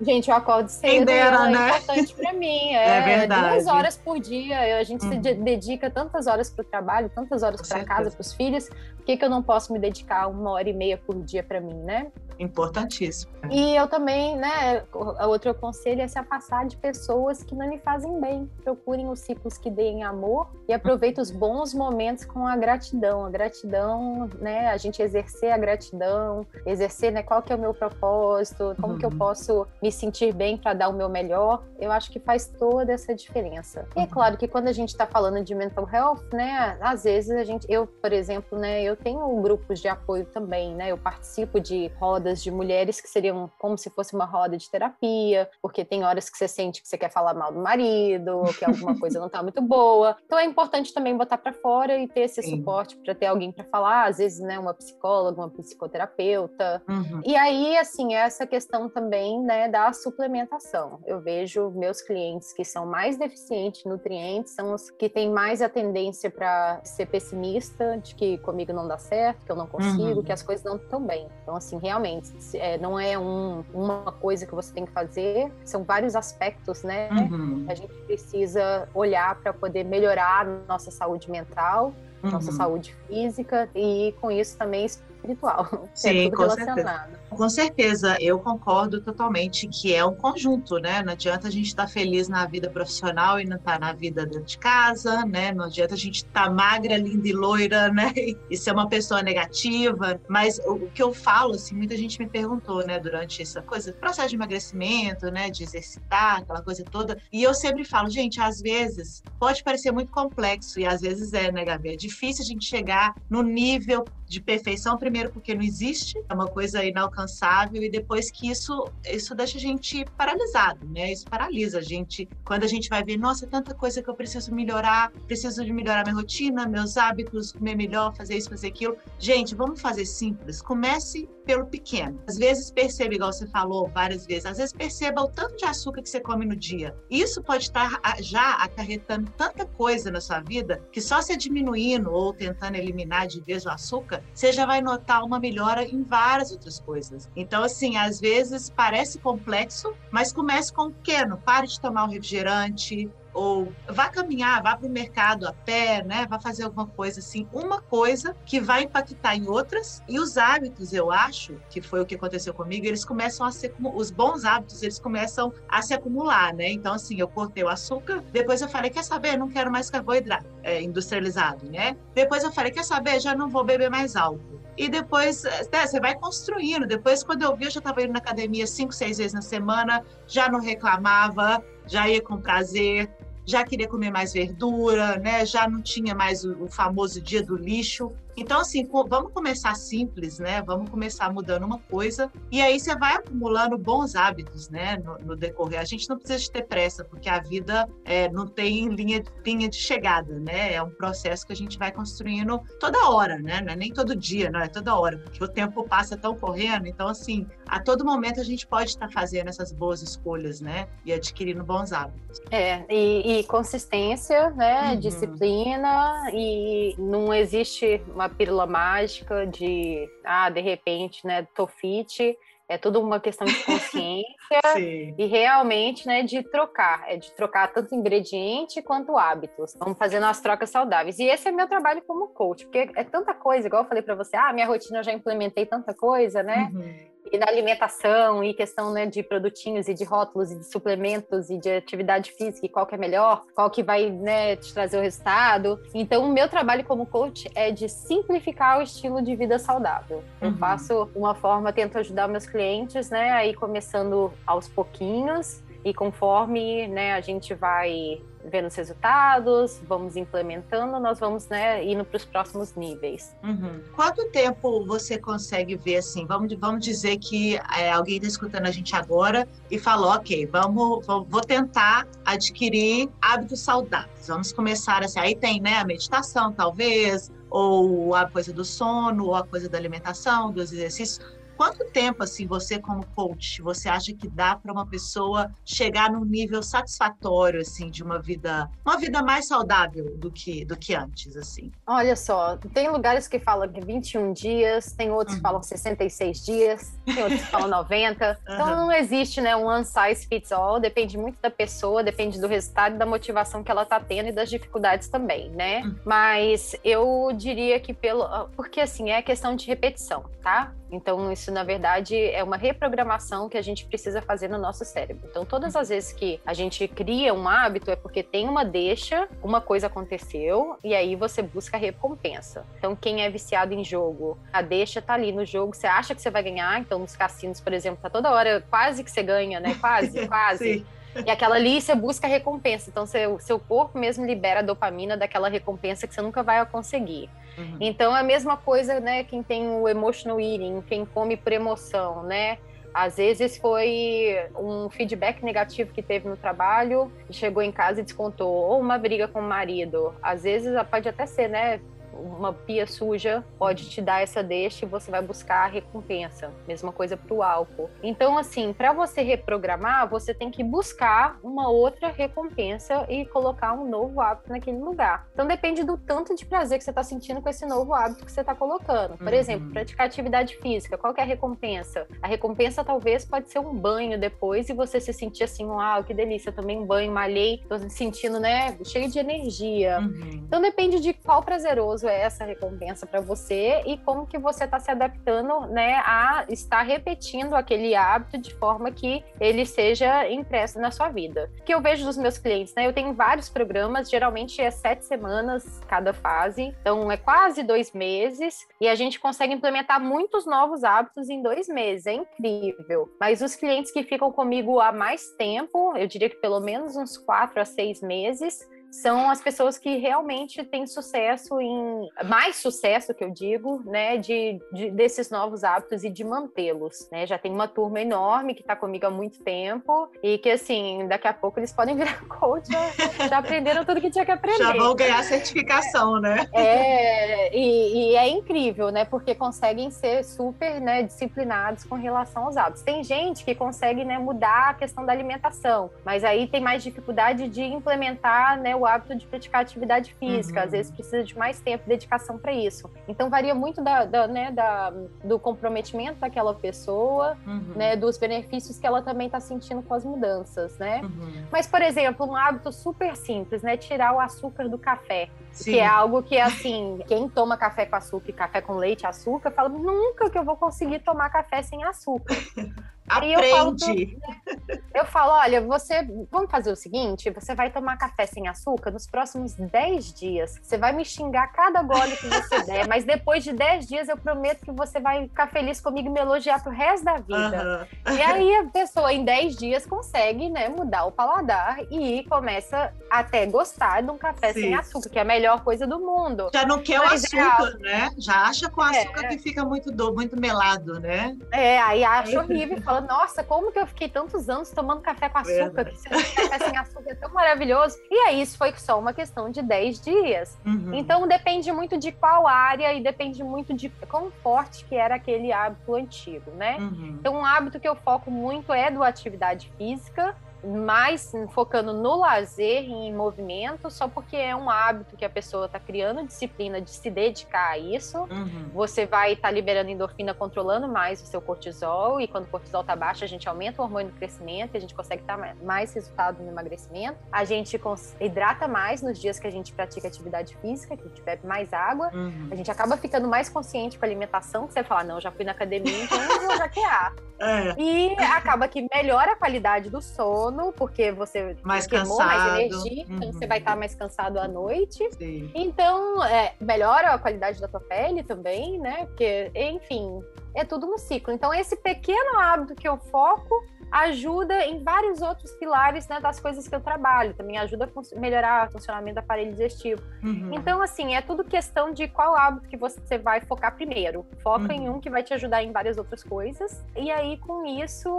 Gente, eu acordo cedo dera, é né? importante para mim. É, é, verdade. Duas horas por dia. A gente hum. se dedica tantas horas para o trabalho, tantas horas para casa, para os filhos. Por que, que eu não posso me dedicar uma hora e meia por dia para mim, né? Importantíssimo. E eu também, né, outro conselho é se afastar de pessoas que não me fazem bem. Procurem os ciclos que deem amor e aproveitem os bons momentos com a gratidão. A gratidão, né, a gente exercer a gratidão, exercer, né, qual que é o meu propósito, como uhum. que eu uhum. posso me sentir bem para dar o meu melhor. Eu acho que faz toda essa diferença. E é uhum. claro que quando a gente está falando de mental health, né, às vezes a gente, eu, por exemplo, né, eu tenho grupos de apoio também, né, eu participo de rodas rodas de mulheres que seriam como se fosse uma roda de terapia, porque tem horas que você sente que você quer falar mal do marido, ou que alguma coisa não tá muito boa. Então é importante também botar para fora e ter esse Sim. suporte para ter alguém para falar, às vezes, né, uma psicóloga, uma psicoterapeuta. Uhum. E aí, assim, essa questão também, né, da suplementação. Eu vejo meus clientes que são mais deficientes em nutrientes, são os que têm mais a tendência para ser pessimista, de que comigo não dá certo, que eu não consigo, uhum. que as coisas não estão bem. Então, assim, realmente é, não é um, uma coisa que você tem que fazer, são vários aspectos, né? Uhum. A gente precisa olhar para poder melhorar nossa saúde mental, uhum. nossa saúde física e com isso também espiritual. Sim, é com certeza. Com certeza, eu concordo totalmente que é um conjunto, né? Não adianta a gente estar tá feliz na vida profissional e não estar tá na vida dentro de casa, né? Não adianta a gente estar tá magra, linda e loira, né? E ser uma pessoa negativa. Mas o que eu falo, assim, muita gente me perguntou, né, durante essa coisa, processo de emagrecimento, né, de exercitar, aquela coisa toda. E eu sempre falo, gente, às vezes pode parecer muito complexo e às vezes é, né, Gabi? É difícil a gente chegar no nível de perfeição, primeiro porque não existe, é uma coisa inalcançável, e depois que isso, isso deixa a gente paralisado, né? Isso paralisa a gente. Quando a gente vai ver, nossa, tanta coisa que eu preciso melhorar, preciso de melhorar minha rotina, meus hábitos, comer melhor, fazer isso, fazer aquilo. Gente, vamos fazer simples. Comece pelo pequeno. Às vezes perceba, igual você falou várias vezes, às vezes perceba o tanto de açúcar que você come no dia. Isso pode estar já acarretando tanta coisa na sua vida que só se diminuindo ou tentando eliminar de vez o açúcar, você já vai notar uma melhora em várias outras coisas. Então, assim, às vezes parece complexo, mas comece com o pequeno. Pare de tomar um refrigerante, ou vá caminhar, vá para o mercado a pé, né? Vá fazer alguma coisa assim, uma coisa que vai impactar em outras. E os hábitos, eu acho, que foi o que aconteceu comigo, eles começam a ser os bons hábitos, eles começam a se acumular, né? Então assim, eu cortei o açúcar, depois eu falei, quer saber, não quero mais carboidrato é, industrializado, né? Depois eu falei, quer saber, já não vou beber mais álcool. E depois, né, você vai construindo. Depois, quando eu vi, eu já estava indo na academia cinco, seis vezes na semana, já não reclamava, já ia com prazer, já queria comer mais verdura, né? Já não tinha mais o, o famoso dia do lixo. Então, assim, vamos começar simples, né? Vamos começar mudando uma coisa e aí você vai acumulando bons hábitos, né? No, no decorrer. A gente não precisa de ter pressa, porque a vida é, não tem linha, linha de chegada, né? É um processo que a gente vai construindo toda hora, né? Não é nem todo dia, não é toda hora, porque o tempo passa tão correndo. Então, assim, a todo momento a gente pode estar fazendo essas boas escolhas, né? E adquirindo bons hábitos. É, e, e consistência, né? Uhum. Disciplina e não existe uma pílula mágica de, ah, de repente, né, tô fit. É tudo uma questão de consciência e realmente, né, de trocar, é de trocar tanto ingrediente quanto hábitos. Vamos fazendo as trocas saudáveis. E esse é meu trabalho como coach, porque é tanta coisa, igual eu falei para você, ah, minha rotina eu já implementei tanta coisa, né? Uhum e na alimentação e questão né, de produtinhos e de rótulos e de suplementos e de atividade física e qual que é melhor, qual que vai né, te trazer o resultado. Então, o meu trabalho como coach é de simplificar o estilo de vida saudável. Eu uhum. faço uma forma, tento ajudar meus clientes, né, aí começando aos pouquinhos e conforme né, a gente vai vendo os resultados, vamos implementando, nós vamos né, indo para os próximos níveis. Uhum. Quanto tempo você consegue ver assim? Vamos, vamos dizer que é, alguém está escutando a gente agora e falou, ok, vamos, vou tentar adquirir hábitos saudáveis. Vamos começar assim. Aí tem né, a meditação, talvez, ou a coisa do sono, ou a coisa da alimentação, dos exercícios Quanto tempo, assim, você como coach, você acha que dá para uma pessoa chegar num nível satisfatório, assim, de uma vida, uma vida mais saudável do que, do que antes, assim? Olha só, tem lugares que falam que 21 dias, tem outros uhum. que falam 66 dias, tem outros que falam 90. Uhum. Então não existe, né, um one size fits all, depende muito da pessoa, depende do resultado e da motivação que ela tá tendo e das dificuldades também, né? Uhum. Mas eu diria que pelo, porque assim, é questão de repetição, tá? Então, isso, na verdade, é uma reprogramação que a gente precisa fazer no nosso cérebro. Então, todas as vezes que a gente cria um hábito, é porque tem uma deixa, uma coisa aconteceu, e aí você busca a recompensa. Então, quem é viciado em jogo, a deixa tá ali no jogo, você acha que você vai ganhar, então nos cassinos, por exemplo, tá toda hora quase que você ganha, né? Quase, quase. E aquela ali você busca recompensa. Então, seu, seu corpo mesmo libera dopamina daquela recompensa que você nunca vai conseguir. Uhum. Então, é a mesma coisa, né? Quem tem o emotional eating, quem come por emoção, né? Às vezes foi um feedback negativo que teve no trabalho, chegou em casa e descontou, ou uma briga com o marido. Às vezes pode até ser, né? Uma pia suja pode te dar essa deixa e você vai buscar a recompensa. Mesma coisa para o álcool. Então, assim, para você reprogramar, você tem que buscar uma outra recompensa e colocar um novo hábito naquele lugar. Então, depende do tanto de prazer que você está sentindo com esse novo hábito que você está colocando. Por uhum. exemplo, praticar atividade física. Qual é a recompensa? A recompensa talvez pode ser um banho depois e você se sentir assim, uau, que delícia, tomei um banho, malhei, tô sentindo, né, cheio de energia. Uhum. Então, depende de qual prazeroso é essa recompensa para você e como que você está se adaptando, né, a estar repetindo aquele hábito de forma que ele seja impresso na sua vida. O que eu vejo dos meus clientes, né, eu tenho vários programas, geralmente é sete semanas cada fase, então é quase dois meses e a gente consegue implementar muitos novos hábitos em dois meses, é incrível. Mas os clientes que ficam comigo há mais tempo, eu diria que pelo menos uns quatro a seis meses, são as pessoas que realmente têm sucesso em mais sucesso que eu digo, né, de, de desses novos hábitos e de mantê-los, né? Já tem uma turma enorme que está comigo há muito tempo e que assim daqui a pouco eles podem virar coach, já, já aprenderam tudo que tinha que aprender. Já vão ganhar certificação, né? É e, e, é incrível, né? Porque conseguem ser super, né, disciplinados com relação aos hábitos. Tem gente que consegue, né, mudar a questão da alimentação, mas aí tem mais dificuldade de implementar, né o hábito de praticar atividade física, uhum. às vezes precisa de mais tempo e dedicação para isso. Então varia muito da, da, né, da, do comprometimento daquela pessoa, uhum. né, dos benefícios que ela também está sentindo com as mudanças, né? Uhum. Mas, por exemplo, um hábito super simples, né, tirar o açúcar do café, Sim. que é algo que, assim, quem toma café com açúcar e café com leite açúcar, fala, nunca que eu vou conseguir tomar café sem açúcar. Aprende. Eu falo, eu falo, olha, você. Vamos fazer o seguinte: você vai tomar café sem açúcar nos próximos 10 dias. Você vai me xingar cada gole que você der, mas depois de 10 dias eu prometo que você vai ficar feliz comigo e me elogiar pro resto da vida. Uhum. E aí a pessoa em 10 dias consegue, né, mudar o paladar e começa até gostar de um café Sim. sem açúcar, que é a melhor coisa do mundo. Já não quer mas o é açúcar, é... né? Já acha com açúcar é. que fica muito do, muito melado, né? É, aí acha horrível e fala nossa, como que eu fiquei tantos anos tomando café com açúcar? Que se café sem açúcar é tão maravilhoso. E aí, isso foi só uma questão de 10 dias. Uhum. Então, depende muito de qual área e depende muito de quão forte que era aquele hábito antigo, né? Uhum. Então, um hábito que eu foco muito é do atividade física, mais focando no lazer e em movimento, só porque é um hábito que a pessoa está criando disciplina de se dedicar a isso. Uhum. Você vai estar tá liberando endorfina, controlando mais o seu cortisol, e quando o cortisol está baixo, a gente aumenta o hormônio do crescimento, e a gente consegue dar mais resultado no emagrecimento. A gente hidrata mais nos dias que a gente pratica atividade física, que a gente bebe mais água. Uhum. A gente acaba ficando mais consciente com a alimentação, que você fala, não, já fui na academia, então eu vou jaquear. É. E acaba que melhora a qualidade do sono, porque você mais queimou cansado. mais energia, uhum. então você vai estar mais cansado à noite. Sim. Então, é, melhora a qualidade da tua pele também, né? Porque, enfim, é tudo um ciclo. Então, esse pequeno hábito que eu foco ajuda em vários outros pilares né, das coisas que eu trabalho. Também ajuda a melhorar o funcionamento do aparelho digestivo. Uhum. Então, assim, é tudo questão de qual hábito que você vai focar primeiro. Foca uhum. em um que vai te ajudar em várias outras coisas. E aí, com isso,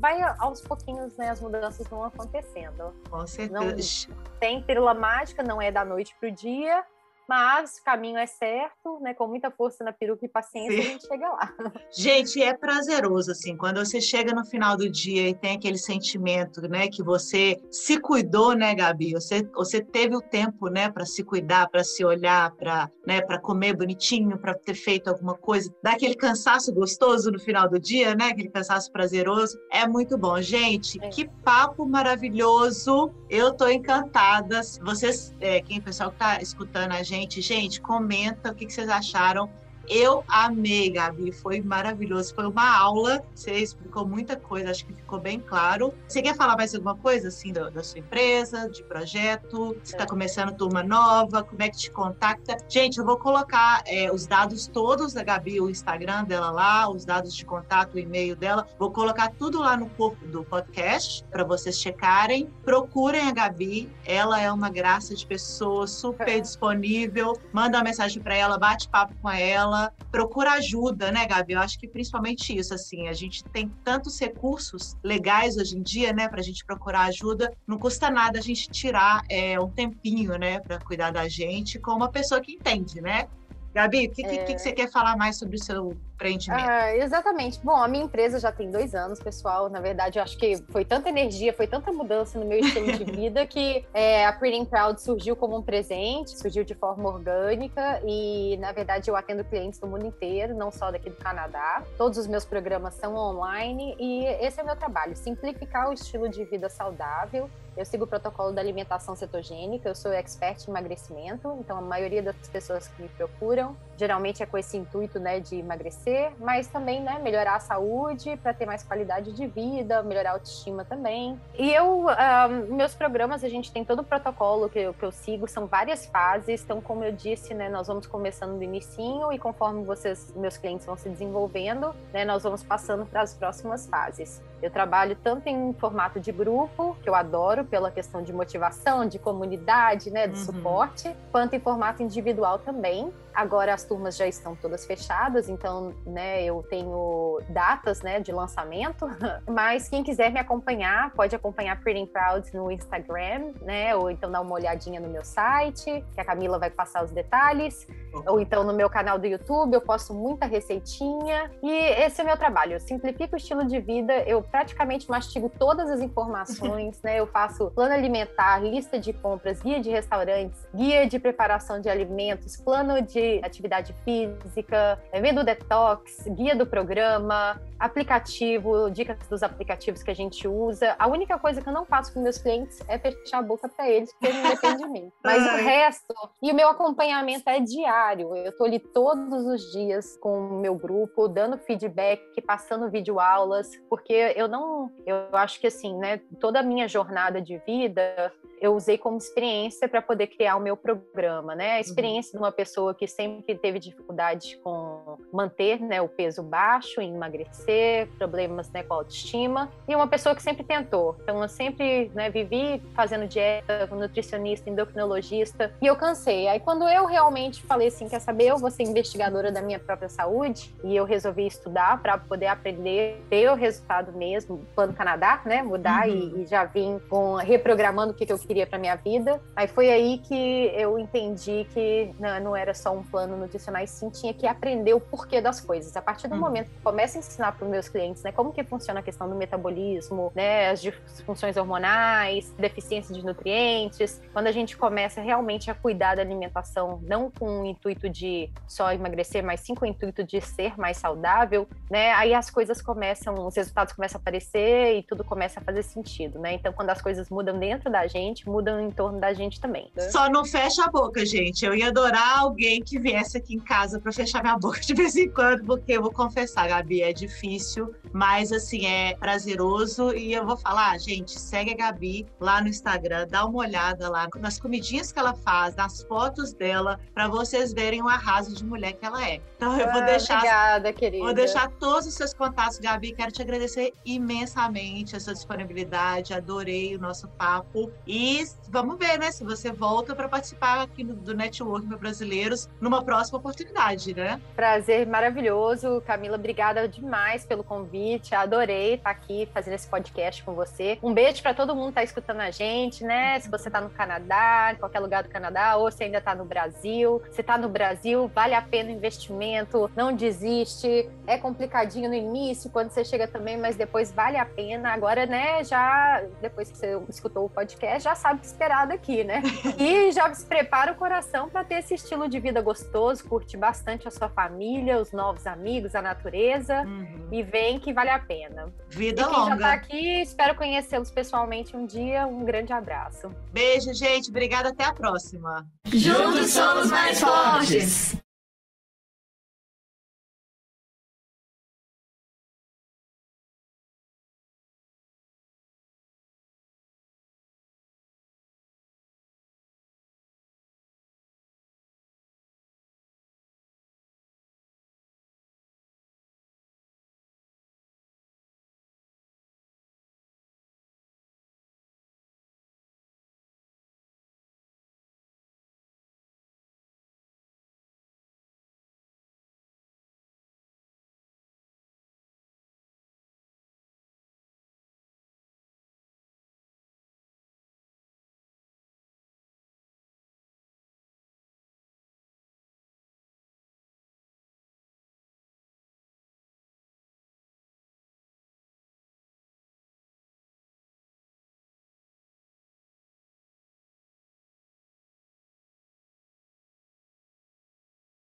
vai aos pouquinhos, né, as mudanças vão acontecendo. Com certeza. Não tem pílula mágica, não é da noite pro dia mas o caminho é certo, né? Com muita força na peruca e paciência, Sim. a gente chega lá. Gente, é prazeroso, assim, quando você chega no final do dia e tem aquele sentimento, né, que você se cuidou, né, Gabi? Você, você teve o tempo, né, para se cuidar, para se olhar, para né, comer bonitinho, para ter feito alguma coisa, dá aquele cansaço gostoso no final do dia, né? Aquele cansaço prazeroso. É muito bom, gente. É. Que papo maravilhoso! Eu tô encantada. Vocês, é, quem pessoal que tá escutando a gente gente. Gente, comenta o que, vocês acharam. Eu amei, Gabi, foi maravilhoso. Foi uma aula, você explicou muita coisa, acho que ficou bem claro. Você quer falar mais alguma coisa, assim, da, da sua empresa, de projeto? Você está começando turma nova? Como é que te contacta? Gente, eu vou colocar é, os dados todos da Gabi, o Instagram dela lá, os dados de contato, o e-mail dela. Vou colocar tudo lá no corpo do podcast para vocês checarem. Procurem a Gabi, ela é uma graça de pessoa, super disponível. Manda uma mensagem para ela, bate papo com ela ela procura ajuda, né, Gabi? Eu acho que principalmente isso, assim, a gente tem tantos recursos legais hoje em dia, né, para a gente procurar ajuda. Não custa nada a gente tirar é, um tempinho, né, para cuidar da gente com uma pessoa que entende, né? Gabi, o que, é... que, que, você quer falar mais sobre o seu empreendimento? Ah, exatamente. Bom, a minha empresa já tem dois anos, pessoal. Na verdade, eu acho que foi tanta energia, foi tanta mudança no meu estilo de vida que é, a Pretty Proud surgiu como um presente, surgiu de forma orgânica e, na verdade, eu atendo clientes do mundo inteiro, não só daqui do Canadá. Todos os meus programas são online e esse é o meu trabalho, simplificar o estilo de vida saudável eu sigo o protocolo da alimentação cetogênica, eu sou expert em emagrecimento, então a maioria das pessoas que me procuram geralmente é com esse intuito, né, de emagrecer, mas também, né, melhorar a saúde para ter mais qualidade de vida, melhorar a autoestima também. E eu, um, meus programas, a gente tem todo o protocolo que eu, que eu sigo, são várias fases, então como eu disse, né, nós vamos começando do inicinho e conforme vocês, meus clientes vão se desenvolvendo, né, nós vamos passando para as próximas fases. Eu trabalho tanto em formato de grupo, que eu adoro pela questão de motivação, de comunidade, né, de uhum. suporte, quanto em formato individual também. Agora as turmas já estão todas fechadas, então, né, eu tenho datas, né, de lançamento, mas quem quiser me acompanhar, pode acompanhar Pretty Proud no Instagram, né, ou então dar uma olhadinha no meu site, que a Camila vai passar os detalhes, ou então no meu canal do YouTube, eu posto muita receitinha, e esse é o meu trabalho, eu simplifico o estilo de vida, eu praticamente mastigo todas as informações, né, eu faço plano alimentar, lista de compras, guia de restaurantes, guia de preparação de alimentos, plano de atividade física, é, menu detox, guia do programa, aplicativo, dicas dos aplicativos que a gente usa. A única coisa que eu não faço com meus clientes é fechar a boca para eles, porque não depende de mim. Mas o resto, e o meu acompanhamento é diário. Eu estou ali todos os dias com o meu grupo, dando feedback, passando videoaulas, porque eu não, eu acho que assim, né, toda a minha jornada de vida, eu usei como experiência para poder criar o meu programa, né? A experiência uhum. de uma pessoa que sempre teve dificuldade com manter, né, o peso baixo, emagrecer, problemas, né, com autoestima, e uma pessoa que sempre tentou. Então eu sempre, né, vivi fazendo dieta, nutricionista, endocrinologista, e eu cansei. Aí quando eu realmente falei assim, quer saber, eu vou ser investigadora da minha própria saúde, e eu resolvi estudar para poder aprender, ter o resultado mesmo, plano Canadá, né, mudar uhum. e, e, já vim com reprogramando o que, que eu queria para minha vida. Aí foi aí que eu entendi que não, não era só um plano nutricional, e sim tinha que aprender o porquê das coisas. A partir do uhum. momento que começo a ensinar para os meus clientes, né, como que funciona a questão do metabolismo, né, as disfunções hormonais, deficiência de nutrientes, quando a gente começa realmente a cuidar da alimentação, não com o intuito de só emagrecer, mas sim com o intuito de ser mais saudável, né, aí as coisas começam, os resultados começam a aparecer e tudo começa a fazer sentido, né? Então, quando as coisas mudam dentro da gente, mudam em torno da gente também. Né? Só não fecha a boca, gente. Eu ia adorar alguém que viesse aqui em casa para fechar minha boca de vez em quando, porque eu vou confessar, Gabi, é difícil, mas assim, é prazeroso. E eu vou falar, gente, segue a Gabi lá no Instagram, dá uma olhada lá nas comidinhas que ela faz, nas fotos dela, para vocês verem o arraso de mulher que ela é. Então eu vou ah, deixar. Obrigada, querida. Vou deixar todos os seus contatos, Gabi. Quero te agradecer imensamente a sua disponibilidade. Adorei o nosso papo. E vamos ver, né, se você volta para participar aqui do Network Brasileiros numa próxima oportunidade, né? Prazer maravilhoso. Camila, obrigada demais pelo convite. Adorei estar aqui fazendo esse podcast com você. Um beijo para todo mundo que está escutando a gente, né? Se você está no Canadá, em qualquer lugar do Canadá, ou se ainda está no Brasil. Se está no Brasil, vale a pena o investimento, não desiste. É complicadinho no início, quando você chega também, mas depois vale a pena. Agora, né, já depois que você escutou o podcast, já sabe o que esperar daqui, né? E já se prepara o coração para ter esse estilo de vida gostoso, curte bastante a sua família, os novos amigos, a natureza uhum. e vem que vale a pena. Vida e quem longa. já tá aqui, espero conhecê-los pessoalmente um dia. Um grande abraço. Beijo, gente. Obrigada. Até a próxima. Juntos somos mais fortes.